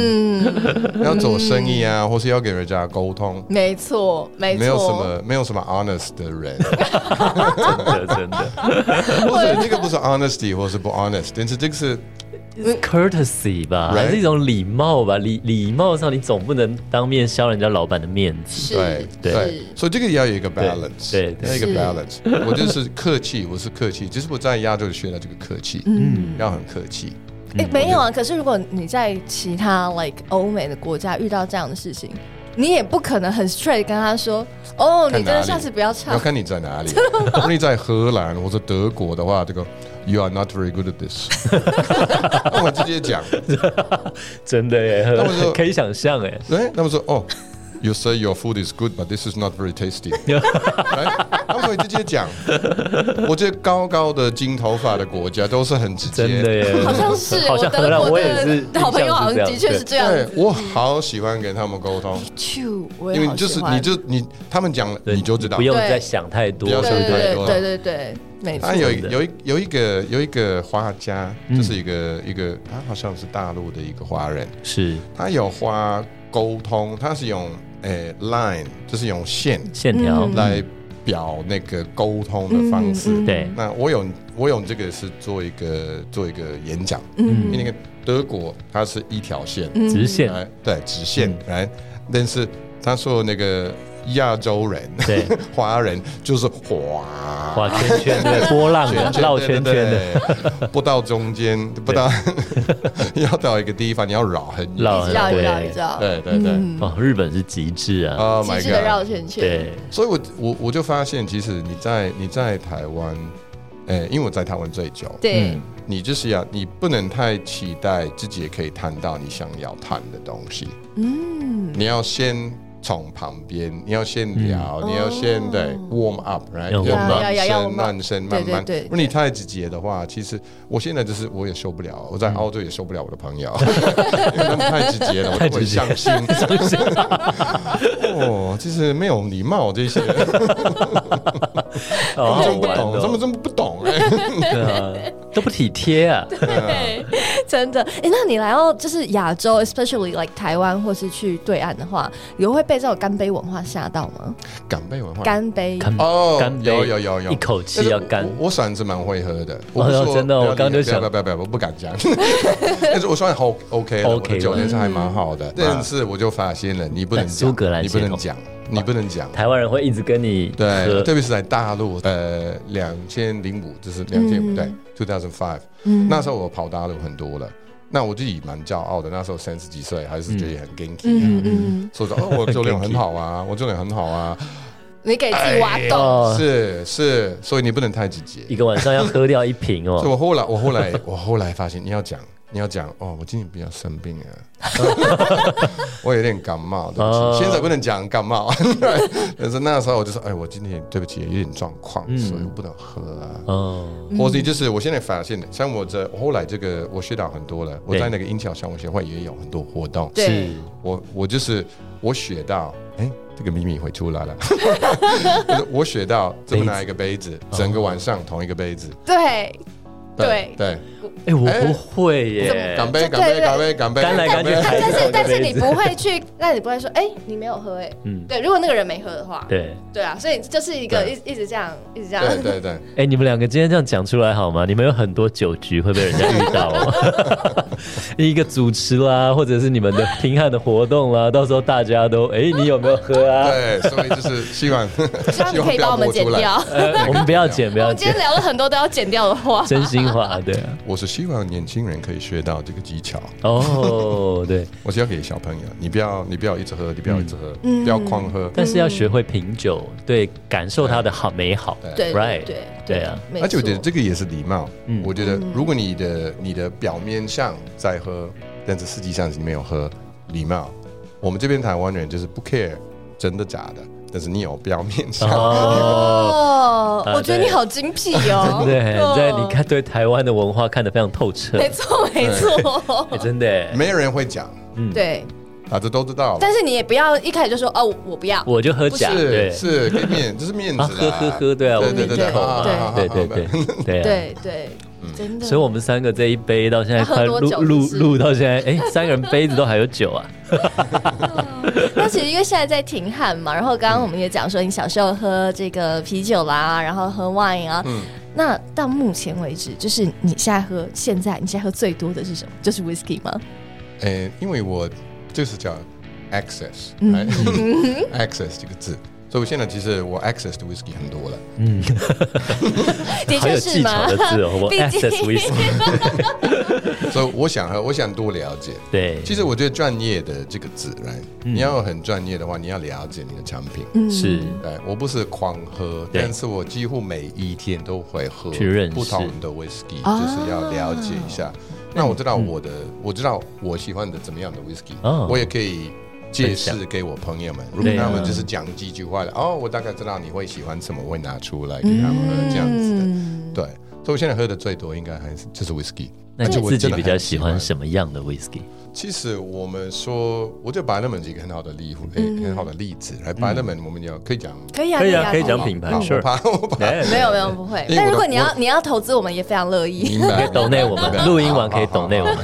[SPEAKER 3] 要做生意啊，或是要给人家沟通。
[SPEAKER 1] 没错，没错，
[SPEAKER 3] 没有什么，没有什么 honest 的人，
[SPEAKER 2] 真 的真的，
[SPEAKER 3] 或者这个不是 honesty，或是不 honest，但是这个是。
[SPEAKER 2] Courtesy 吧，还是一种礼貌吧。礼礼貌上，你总不能当面削人家老板的面子。
[SPEAKER 3] 对对，所以这个也要有一个 balance，
[SPEAKER 2] 对，
[SPEAKER 3] 要一个 balance。我就是客气，我是客气，只是我在亚洲学到这个客气，嗯，要很客气。
[SPEAKER 1] 哎，没有啊。可是如果你在其他 like 欧美的国家遇到这样的事情，你也不可能很 straight 跟他说：“哦，你真的下次不要唱。”
[SPEAKER 3] 要看你在哪里。如果你在荷兰或者德国的话，这个。You are not very good at this。那我直接讲，
[SPEAKER 2] 真的耶，那么说可以想象哎，
[SPEAKER 3] 对，那么说哦，You say your food is good, but this is not very tasty。他们可以直接讲，我觉得高高的金头发的国家都是很直接，
[SPEAKER 2] 真的耶，
[SPEAKER 1] 好像是，
[SPEAKER 2] 好像荷兰我也是，
[SPEAKER 1] 好朋友好像的确是这样。
[SPEAKER 3] 对，我好喜欢跟他们沟通，因为就是你就你他们讲你就知道，
[SPEAKER 2] 不用再想太多，
[SPEAKER 3] 不要想太多，
[SPEAKER 1] 对对对。
[SPEAKER 3] 他有有一有一个有一个画家，就是一个一个他好像是大陆的一个华人，
[SPEAKER 2] 是。
[SPEAKER 3] 他有花沟通，他是用诶 line，就是用线
[SPEAKER 2] 线条
[SPEAKER 3] 来表那个沟通的方式。
[SPEAKER 2] 对，
[SPEAKER 3] 那我有我用这个是做一个做一个演讲，嗯，因为那个德国它是一条线，
[SPEAKER 2] 直线，
[SPEAKER 3] 对，直线来，但是他说那个。亚洲人，
[SPEAKER 2] 对，
[SPEAKER 3] 华人就是滑
[SPEAKER 2] 滑圈圈的 波浪的绕圈圈的，
[SPEAKER 3] 不到中间，不到 要到一个地方，你要绕很
[SPEAKER 2] 绕很
[SPEAKER 1] 绕一绕一绕，
[SPEAKER 3] 对对对。
[SPEAKER 2] 哦，日本是极致啊，
[SPEAKER 3] 哦，
[SPEAKER 1] 极致的绕圈圈。
[SPEAKER 2] 对，
[SPEAKER 3] 所以我我我就发现，其实你在你在台湾，哎，因为我在台湾最久，
[SPEAKER 1] 对，
[SPEAKER 3] 你就是要你不能太期待自己也可以谈到你想要谈的东西，嗯，你要先。从旁边，你要先聊，你要先对 warm up，right？要暖身，暖身，慢慢。如果你太直接的话，其实我现在就是我也受不了，我在澳洲也受不了我的朋友，因为他们太直接了，我会伤心。哦，就是没有礼貌这些，怎么这么不懂？怎么这么不懂？哎，
[SPEAKER 2] 都不体贴啊！
[SPEAKER 1] 对，真的。哎，那你来到就是亚洲，especially like 台湾，或是去对岸的话，你会被这种干杯文化吓到吗？
[SPEAKER 3] 干杯文化，
[SPEAKER 1] 干杯
[SPEAKER 3] 哦，有有有有，
[SPEAKER 2] 一口气要干。
[SPEAKER 3] 我算是蛮会喝的，
[SPEAKER 2] 我说真的，我刚就想，
[SPEAKER 3] 不要不要不要，我不敢讲。但是我算好 OK OK，酒量是还蛮好的。但是我就发现了，你不能讲，你不能讲，你不能讲。
[SPEAKER 2] 台湾人会一直跟你
[SPEAKER 3] 对，特别是在大陆，呃，两千零五就是两千五对，two thousand five，那时候我跑大陆很多了。那我自己蛮骄傲的，那时候三十几岁，还是觉得很 ganky，嗯嗯，说说哦，我酒量很好啊，我酒量很好啊，
[SPEAKER 1] 你给自己挖洞，
[SPEAKER 3] 是是，所以你不能太直接，
[SPEAKER 2] 一个晚上要喝掉一瓶哦。
[SPEAKER 3] 所以我后来我后来我后来发现，你要讲。你要讲哦，我今天比较生病啊，我有点感冒，对不起，现在不能讲感冒，但是那时候我就说，哎，我今天对不起，有点状况，所以我不能喝啊。哦，或者就是我现在发现，像我这后来这个我学到很多了，我在那个音桥商务协会也有很多活动，
[SPEAKER 1] 是。
[SPEAKER 3] 我我就是我学到，哎，这个秘密会出来了，我学到怎么拿一个杯子，整个晚上同一个杯子，
[SPEAKER 1] 对。对
[SPEAKER 3] 对，
[SPEAKER 2] 哎，我不会耶，
[SPEAKER 3] 干杯干杯干杯干杯，
[SPEAKER 2] 干来干去，
[SPEAKER 1] 但是但是 你不会去，那你不会说，哎，你没有喝，哎，嗯，对，如果那个人没喝的话，
[SPEAKER 2] 对。对
[SPEAKER 1] 啊，所以就是一个一一直这样一直这样，
[SPEAKER 3] 对对对，
[SPEAKER 2] 哎，你们两个今天这样讲出来好吗？你们有很多酒局会被人家遇到哦，一个主持啦，或者是你们的平汉的活动啦，到时候大家都，哎，你有没有喝啊？
[SPEAKER 3] 对，所以就是希望
[SPEAKER 1] 希望你可以帮我们剪掉，
[SPEAKER 2] 我们不要剪，不要，我们
[SPEAKER 1] 今天聊了很多都要剪掉的话，
[SPEAKER 2] 真心。对啊，
[SPEAKER 3] 我是希望年轻人可以学到这个技巧
[SPEAKER 2] 哦。对，
[SPEAKER 3] 我是要给小朋友，你不要，你不要一直喝，你不要一直喝，不要狂喝，
[SPEAKER 2] 但是要学会品酒，对，感受它的好美好。
[SPEAKER 1] 对
[SPEAKER 2] ，right，
[SPEAKER 1] 对，
[SPEAKER 2] 对啊。
[SPEAKER 3] 而且我觉得这个也是礼貌。嗯，我觉得如果你的你的表面上在喝，但是实际上是没有喝，礼貌。我们这边台湾人就是不 care 真的假的。但是你有表面上
[SPEAKER 1] 哦，我觉得你好精辟哦，
[SPEAKER 2] 对，对，你看对台湾的文化看得非常透彻，
[SPEAKER 1] 没错没错，
[SPEAKER 2] 真的，
[SPEAKER 3] 没有人会讲，
[SPEAKER 1] 嗯，对，
[SPEAKER 3] 大家都知道，
[SPEAKER 1] 但是你也不要一开始就说哦，我不要，
[SPEAKER 2] 我就喝假，
[SPEAKER 3] 是是给面，这是面子，
[SPEAKER 2] 喝喝喝，对啊，
[SPEAKER 3] 对对对对
[SPEAKER 2] 对对对 对
[SPEAKER 1] 对对。真的，
[SPEAKER 2] 所以我们三个这一杯到现在快录录录到现在，哎，三个人杯子都还有酒啊。
[SPEAKER 1] 那其实因为现在在停汉嘛，然后刚刚我们也讲说，你小时候喝这个啤酒啦，然后喝 wine 啊。嗯。那到目前为止，就是你现在喝，现在你现在喝最多的是什么？就是 whisky 吗？
[SPEAKER 3] 哎，因为我就是叫 access，access 这个字。所以我现在其实我 access 的 whisky 很多了，嗯，
[SPEAKER 1] 的确是吗？
[SPEAKER 2] 的字哦，我 access whisky，
[SPEAKER 3] 所以我想和我想多了解。
[SPEAKER 2] 对，
[SPEAKER 3] 其实我觉得专业的这个字来，你要很专业的话，你要了解你的产品。
[SPEAKER 2] 是，
[SPEAKER 3] 对，我不是狂喝，但是我几乎每一天都会喝不同的 whisky，就是要了解一下。那我知道我的，我知道我喜欢的怎么样的 whisky，我也可以。借势给我朋友们，如果他们就是讲几句话的，哦，我大概知道你会喜欢什么，我会拿出来给他们喝这样子的。对，所以我现在喝的最多应该还是就是 whisky。
[SPEAKER 2] 那你自己比较喜欢什么样的 whisky？
[SPEAKER 3] 其实我们说，我觉得 Bannerman 是一个很好的例子，诶，很好的例子。来 Bannerman 我们要可以讲，
[SPEAKER 1] 可以啊，
[SPEAKER 2] 可以啊，可以讲品牌。
[SPEAKER 3] 我怕，我怕，
[SPEAKER 1] 没有没有不会。但如果你要你要投资，我们也非常乐意。
[SPEAKER 2] 可以抖内我们，录音完可以懂内我们。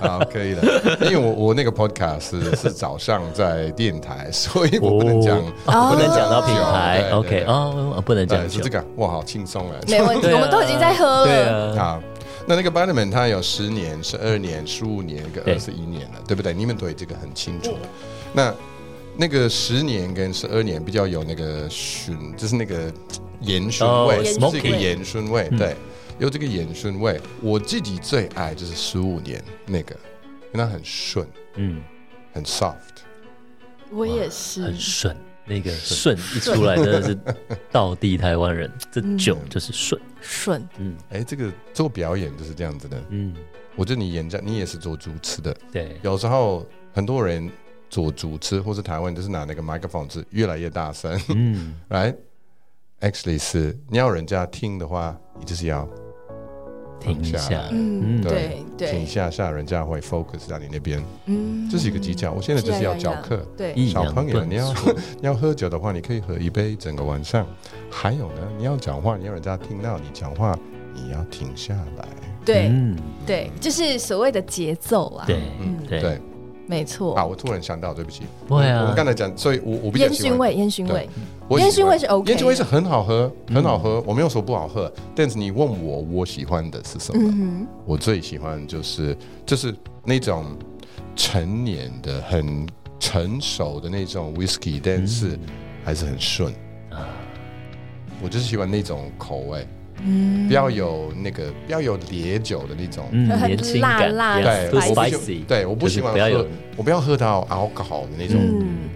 [SPEAKER 3] 好，可以的。因为我我那个 podcast 是早上在电台，所以我不能讲，
[SPEAKER 2] 不能讲到品牌。OK，哦，不能讲，
[SPEAKER 3] 是这个。哇，好轻松啊！
[SPEAKER 1] 没问题，我们都已经在喝了。
[SPEAKER 2] 对啊，好。
[SPEAKER 3] 那那个 Bannerman 它有十年、十二年、十五年、跟二十一年了，对不对？你们对这个很清楚。那那个十年跟十二年比较有那个熏，就是那个盐熏味，
[SPEAKER 2] 哦
[SPEAKER 3] 是一个盐熏味，
[SPEAKER 2] 嗯
[SPEAKER 3] 对，有这个盐熏味。我自己最爱就是十五年那个，因为它很顺，
[SPEAKER 2] 嗯，
[SPEAKER 3] 很 soft。
[SPEAKER 1] 我也是
[SPEAKER 2] 很顺，那个顺。一出来真的是道地台湾人，这酒就是顺，
[SPEAKER 1] 顺，
[SPEAKER 2] 嗯。
[SPEAKER 3] 哎，这个做表演就是这样子的。
[SPEAKER 2] 嗯，
[SPEAKER 3] 我觉得你演讲，你也是做主持的，
[SPEAKER 2] 对，
[SPEAKER 3] 有时候很多人做主持，或是台湾就是拿那个麦克风是越来越大声，
[SPEAKER 2] 嗯，
[SPEAKER 3] 来，actually 是你要人家听的话，你就是要
[SPEAKER 2] 停下
[SPEAKER 3] 下来。
[SPEAKER 2] 来，
[SPEAKER 1] 嗯，
[SPEAKER 2] 嗯。
[SPEAKER 1] 对
[SPEAKER 3] 停
[SPEAKER 1] 对，
[SPEAKER 3] 下下，人家会 focus 在你那边，
[SPEAKER 1] 嗯。
[SPEAKER 3] 这是一个技巧。我现在就是要教课，
[SPEAKER 1] 对，
[SPEAKER 3] 小朋友，你要
[SPEAKER 2] 挫
[SPEAKER 3] 你要喝酒的话，你可以喝一杯整个晚上。还有呢，你要讲话，你要人家听到你讲话，你要停下来。
[SPEAKER 1] 对
[SPEAKER 2] 嗯，
[SPEAKER 1] 对，就是所谓的节奏啊，
[SPEAKER 2] 对
[SPEAKER 1] 嗯。
[SPEAKER 2] 对，
[SPEAKER 3] 对
[SPEAKER 1] 没错。
[SPEAKER 3] 啊，。我突然想到，对不起，
[SPEAKER 2] 不会啊。
[SPEAKER 3] 我刚才讲，所以我我比较喜欢
[SPEAKER 1] 烟熏味，烟熏味，
[SPEAKER 3] 我喜欢
[SPEAKER 1] 烟熏味是 OK
[SPEAKER 3] 烟熏味是很好喝，
[SPEAKER 2] 嗯。
[SPEAKER 3] 很好喝，我没有说不好喝。但是你问我我喜欢的是什么？
[SPEAKER 1] 嗯
[SPEAKER 3] 我最喜欢就是就是那种成年的、很成熟的那种 whisky，但是还是很顺。
[SPEAKER 2] 啊，
[SPEAKER 3] 我就是喜欢那种口味，
[SPEAKER 1] 哼，嗯
[SPEAKER 3] 不要有那个不要有烈酒的那种。
[SPEAKER 2] 嗯，
[SPEAKER 1] 很
[SPEAKER 2] 年轻感
[SPEAKER 1] 辣辣
[SPEAKER 3] 对，我不喜
[SPEAKER 2] spicy，
[SPEAKER 3] 对，我不
[SPEAKER 2] 就是
[SPEAKER 3] 喜欢喝
[SPEAKER 2] 不要有，
[SPEAKER 3] 我不要喝到 alcohol 的那种，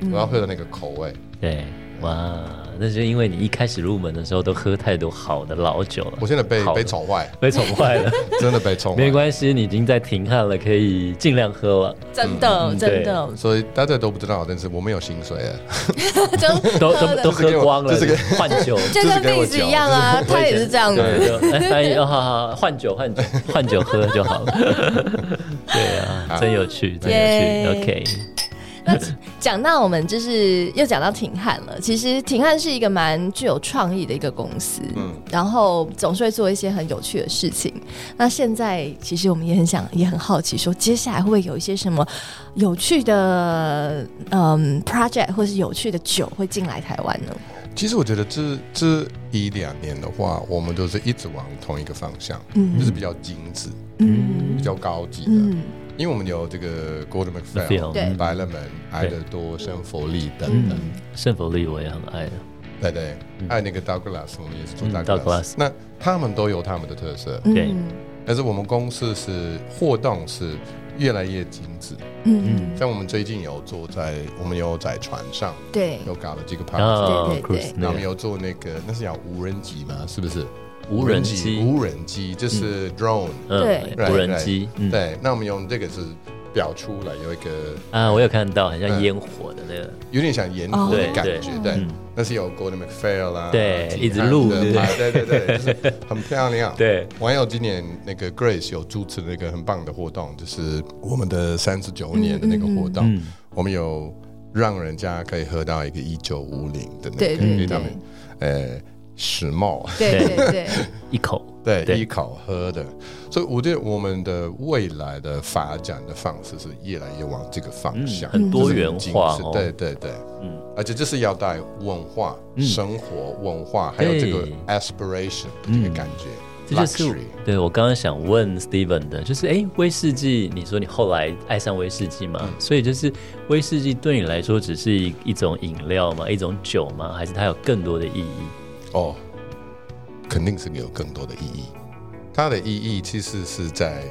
[SPEAKER 1] 嗯
[SPEAKER 3] 我要喝的那个口味。
[SPEAKER 2] 对，哇，那是因为你一开始入门的时候都喝太多好的老酒了，
[SPEAKER 3] 我现在被被宠坏，
[SPEAKER 2] 被宠坏了，
[SPEAKER 3] 真的被宠坏。
[SPEAKER 2] 没关系，你已经在停汗了，可以尽量喝了，
[SPEAKER 1] 真的
[SPEAKER 2] 嗯
[SPEAKER 1] 真的，
[SPEAKER 3] 所以大家都不知道，但是我没有薪水啊。
[SPEAKER 2] 都都都喝光了，
[SPEAKER 3] 这是个
[SPEAKER 2] 换酒。
[SPEAKER 1] 就跟 Vince 一样啊，他也是这样
[SPEAKER 2] 对，
[SPEAKER 1] 子。
[SPEAKER 2] 就哎翻译，哦，好好，换酒，换酒，换酒喝就好了。对啊，真有趣，真有趣。OK，
[SPEAKER 1] 那讲到我们就是又讲到廷汉了，其实廷汉是一个蛮具有创意的一个公司，
[SPEAKER 3] 嗯
[SPEAKER 1] 然后总是会做一些很有趣的事情。那现在其实我们也很想，也很好奇，说接下来会不会有一些什么有趣的嗯 project 或是有趣的酒会进来台湾呢？
[SPEAKER 3] 其实我觉得这这一两年的话，我们都是一直往同一个方向，
[SPEAKER 1] 嗯
[SPEAKER 3] 就是比较精致、
[SPEAKER 1] 嗯
[SPEAKER 3] 比较高级的。
[SPEAKER 1] 嗯
[SPEAKER 3] 因为我们有这个 Gordon
[SPEAKER 2] MacPhail
[SPEAKER 3] MacPhail、
[SPEAKER 1] 对
[SPEAKER 3] 百乐门、爱德多、圣佛利等等。
[SPEAKER 1] 嗯
[SPEAKER 2] 圣佛利我也很爱的。
[SPEAKER 3] 对对，爱那个 Douglas，我们也是做
[SPEAKER 2] 嗯
[SPEAKER 3] Douglas。那他们都有他们的特色，
[SPEAKER 2] 对
[SPEAKER 1] 嗯
[SPEAKER 3] 但是我们公司是活动是越来越精致。
[SPEAKER 1] 嗯，
[SPEAKER 3] 像我们最近有坐在，我们有在船上
[SPEAKER 1] 对
[SPEAKER 3] 有搞了几个 party，
[SPEAKER 1] 对对
[SPEAKER 3] 对我
[SPEAKER 2] 们
[SPEAKER 3] 有做那个，那是叫无人机吗？是不是？
[SPEAKER 2] 无人机。
[SPEAKER 3] 无人机就是 drone。
[SPEAKER 1] 对。
[SPEAKER 2] 嗯，无人机，嗯，
[SPEAKER 3] 对，那我们用这个是表出来有一个
[SPEAKER 2] 啊，我有看到，很像烟火的那个，
[SPEAKER 3] 有点像烟火的感觉，对
[SPEAKER 2] 嗯，
[SPEAKER 3] 那是有 Gordon MacPhail 啦，对
[SPEAKER 2] 一直录
[SPEAKER 3] 的
[SPEAKER 2] 对不
[SPEAKER 3] 对。对对对，就是很漂亮。
[SPEAKER 2] 对，
[SPEAKER 3] 我还有今年那个 Grace 有主持那个很棒的活动，就是我们的三十九年的那个活动，
[SPEAKER 2] 嗯，
[SPEAKER 3] 我们有让人家可以喝到一个一九五零的那个，他们呃石墨，
[SPEAKER 1] 对对。对，
[SPEAKER 2] 一口，
[SPEAKER 3] 对，
[SPEAKER 2] 对。
[SPEAKER 3] 一口喝的，所以我觉得我们的未来的发展的方式是越来越往这个方向，
[SPEAKER 2] 嗯很多元
[SPEAKER 3] 就是
[SPEAKER 2] 化
[SPEAKER 3] 对对对，
[SPEAKER 2] 嗯，
[SPEAKER 3] 而且这是要带文化、
[SPEAKER 2] 嗯。
[SPEAKER 3] 生活文化，还有这
[SPEAKER 2] 个
[SPEAKER 3] aspiration
[SPEAKER 2] 的
[SPEAKER 3] 这个感觉，
[SPEAKER 2] 这就是对我刚刚想问 Steven 的，就是哎，威士忌，你说你后来爱上威士忌嘛？
[SPEAKER 3] 嗯。
[SPEAKER 2] 所以就是威士忌对你来说只是一一种饮料吗？一种酒吗？还是它有更多的意义？
[SPEAKER 3] 哦，肯定是有更多的意义。它的意义其实是在，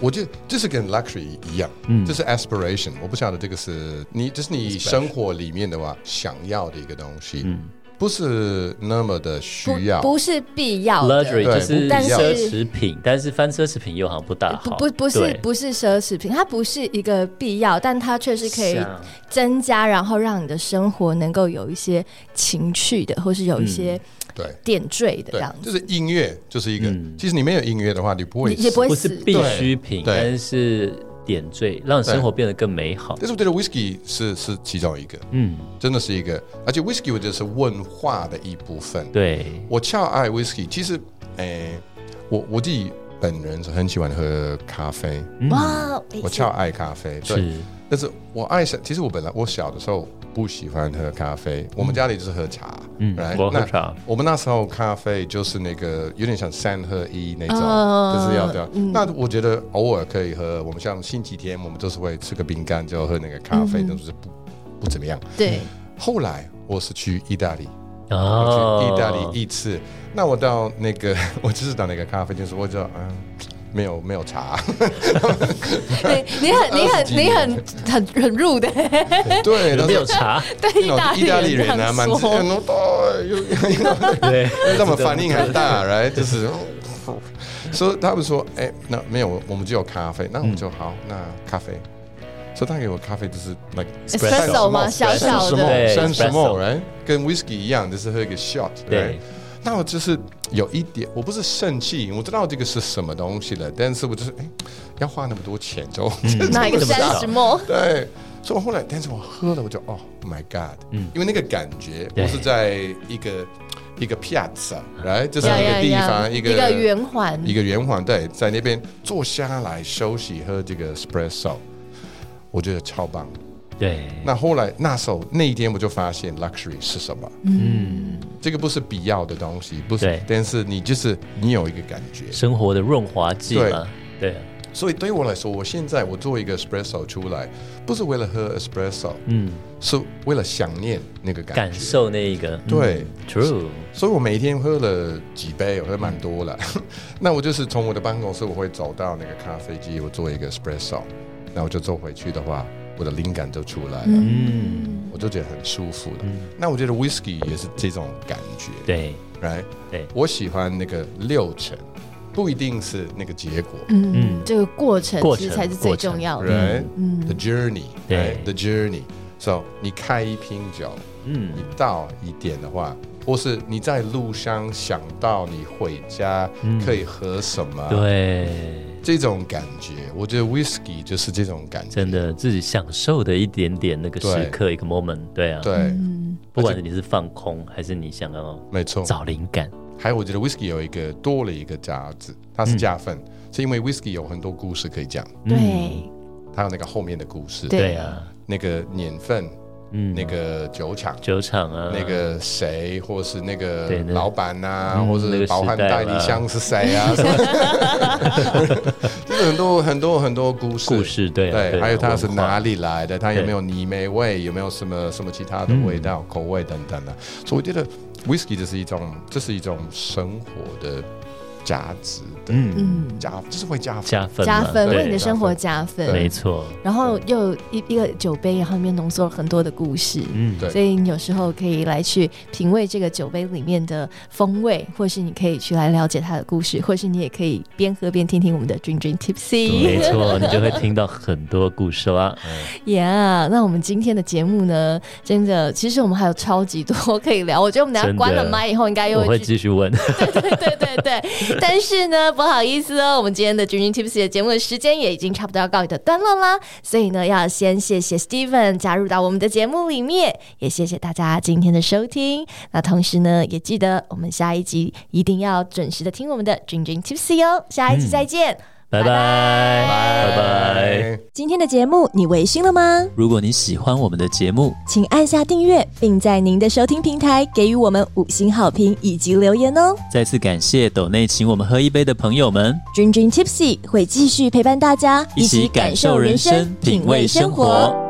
[SPEAKER 3] 我觉得这是跟 luxury 一样，
[SPEAKER 2] 嗯
[SPEAKER 3] 这是 aspiration。我不晓得这个是你，这是你生活里面的话想要的一个东西，
[SPEAKER 2] 嗯
[SPEAKER 3] 不是那么的需要。
[SPEAKER 1] 不是必要的
[SPEAKER 2] ，luxury
[SPEAKER 3] 对
[SPEAKER 2] 就是
[SPEAKER 1] 但是
[SPEAKER 2] 奢侈品，但是翻奢侈品又好像不大好，
[SPEAKER 1] 不不不是
[SPEAKER 2] 对。
[SPEAKER 1] 不是奢侈品，它不是一个必要，但它却是可以
[SPEAKER 2] 像
[SPEAKER 1] 增加，然后让你的生活能够有一些情趣的，或是有一些
[SPEAKER 3] 对。
[SPEAKER 1] 点缀的这
[SPEAKER 3] 对
[SPEAKER 1] 样，子。
[SPEAKER 3] 就是音乐就是一个。
[SPEAKER 2] 嗯。
[SPEAKER 3] 其实你没有音乐的话，你不会
[SPEAKER 1] 你也不
[SPEAKER 2] 会是必需品，
[SPEAKER 3] 对。
[SPEAKER 2] 但是点缀，让生活变得更美好。
[SPEAKER 3] 但是我觉得 whisky 是是其中一个，
[SPEAKER 2] 嗯，
[SPEAKER 3] 真的是一个，而且 whisky 我觉得是文化的一部分。
[SPEAKER 2] 对，
[SPEAKER 3] 我超爱 whisky，其实，诶、我我自己本人是很喜欢喝咖啡，
[SPEAKER 2] 嗯。
[SPEAKER 1] 哇，
[SPEAKER 3] 我超爱咖啡。
[SPEAKER 2] 对，
[SPEAKER 3] 但是我爱上，其实我本来我小的时候不喜欢喝咖啡，我们家里就是喝茶。
[SPEAKER 2] 嗯
[SPEAKER 3] right？，
[SPEAKER 2] 我喝
[SPEAKER 3] 那
[SPEAKER 2] 茶，
[SPEAKER 3] 我们那时候咖啡就是那个有点像三合一那种，
[SPEAKER 1] 嗯
[SPEAKER 3] 就是要这样。
[SPEAKER 1] 嗯
[SPEAKER 3] 那我觉得偶尔可以喝，我们像星期天我们就是会吃个饼干就喝那个咖啡，
[SPEAKER 1] 嗯
[SPEAKER 3] 那就是不不怎么样。
[SPEAKER 1] 对，
[SPEAKER 3] 后来我是去意大利，
[SPEAKER 2] 哦，
[SPEAKER 3] 去意大利一次。那我到那个，我就是到那个咖啡店说，我就嗯，没有没有茶。
[SPEAKER 1] 你，你很你很你很很很入的，
[SPEAKER 3] 对，
[SPEAKER 2] 没有茶。
[SPEAKER 1] 对，意大
[SPEAKER 3] 意大利人啊，蛮自然的，对，他们反应很大，来就是。所以他们说，哎，那没有，我们就有咖啡。那我们就好，那咖啡。所以他给我咖啡就是 like
[SPEAKER 1] espresso 吗？小小的，
[SPEAKER 3] 三十 ml，跟 whisky 一样，就是喝一个 shot。对。那我就是有一点，我不是生气，我知道这个是什么东西了，但是我就是哎，要花那么多钱，就
[SPEAKER 1] 拿一个三十 ml。
[SPEAKER 3] 对。所以我后来，但是我喝了，我就哦，My God，嗯，因为那个感觉，我是在一个。一个 piazza，right，就是一个地方，一个一个
[SPEAKER 1] 圆环，
[SPEAKER 3] 一个圆环，对，在那边坐下来休息，喝这个 espresso，我觉得超棒。
[SPEAKER 2] 对，
[SPEAKER 3] 那后来那时候那一天我就发现 luxury 是什么？嗯，这个不是必要的东西，不是，但是你就是你有一个感觉，
[SPEAKER 2] 生活的润滑剂嘛，对。对
[SPEAKER 3] 所以对于我来说，我现在我做一个 espresso 出来，不是为了喝 espresso，嗯，是为了想念那个感觉，
[SPEAKER 2] 感受那一个，
[SPEAKER 3] 对
[SPEAKER 2] ，true。
[SPEAKER 3] 所以我每天喝了几杯，我喝蛮多了。那我就是从我的办公室，我会走到那个咖啡机，我做一个 espresso，那我就走回去的话，我的灵感就出来了，嗯，我就觉得很舒服了。那我觉得 whisky 也是这种感觉，
[SPEAKER 2] 对
[SPEAKER 3] ，right，
[SPEAKER 2] 对，
[SPEAKER 3] 我喜欢那个六成。不一定是那个结果，
[SPEAKER 1] 嗯嗯，这个过程其实才是最重要的，
[SPEAKER 3] 对，嗯，the journey，对，the journey。So 你开一瓶酒，嗯，你倒一点的话，或是你在路上想到你回家可以喝什么，
[SPEAKER 2] 对，
[SPEAKER 3] 这种感觉，我觉得 whisky 就是这种感觉，
[SPEAKER 2] 真的自己享受的一点点那个时刻，一个 moment，对啊，
[SPEAKER 3] 对，
[SPEAKER 2] 不管你是放空还是你想要，
[SPEAKER 3] 没错，
[SPEAKER 2] 找灵感。
[SPEAKER 3] 还有，我觉得 whisky 有一个多了一个加字，它是加分，嗯、是因为 whisky 有很多故事可以讲。
[SPEAKER 1] 对，
[SPEAKER 3] 它有那个后面的故事。
[SPEAKER 2] 对啊，
[SPEAKER 3] 那个年份，嗯，那个酒厂，
[SPEAKER 2] 酒厂啊，
[SPEAKER 3] 那个谁，或是那个老板啊，或是包含代理商是谁啊？就是很多很多很多故事，
[SPEAKER 2] 故事对
[SPEAKER 3] 对，还有它是哪里来的？它有没有泥煤味？有没有什么什么其他的味道、口味等等的？所以我觉得。Whisky 这是一种，这是一种生活的价值的，嗯，加就是会加分
[SPEAKER 2] 加分
[SPEAKER 1] 加分，为你的生活加分，
[SPEAKER 2] 没错。
[SPEAKER 1] 然后又一一个酒杯，然后里面浓缩了很多的故事，嗯，对。所以你有时候可以来去品味这个酒杯里面的风味，或是你可以去来了解它的故事，或是你也可以边喝边听听我们的 Dream Dream Tipsy，
[SPEAKER 2] 没错，你就会听到很多故事啦。
[SPEAKER 1] Yeah，那我们今天的节目呢，真的，其实我们还有超级多可以聊。我觉得我们等下关了麦以后，应该又
[SPEAKER 2] 会继续问。
[SPEAKER 1] 对对对对对。但是呢，不好意思哦，我们今天的 Dream Dream Tipsy 的节目的时间也已经差不多要告一个段落啦，所以呢，要先谢谢 Steven 加入到我们的节目里面，也谢谢大家今天的收听。那同时呢，也记得我们下一集一定要准时的听我们的 Dream Dream Tips 哟哦，下一集再见。嗯
[SPEAKER 2] 拜拜拜拜！
[SPEAKER 1] 今天的节目你微醺了吗？
[SPEAKER 2] 如果你喜欢我们的节目，
[SPEAKER 1] 请按下订阅，并在您的收听平台给予我们五星好评以及留言哦。
[SPEAKER 2] 再次感谢斗内请我们喝一杯的朋友们。
[SPEAKER 1] Dream Dream Tipsy 会继续陪伴大家，一起感受人生，品味生活。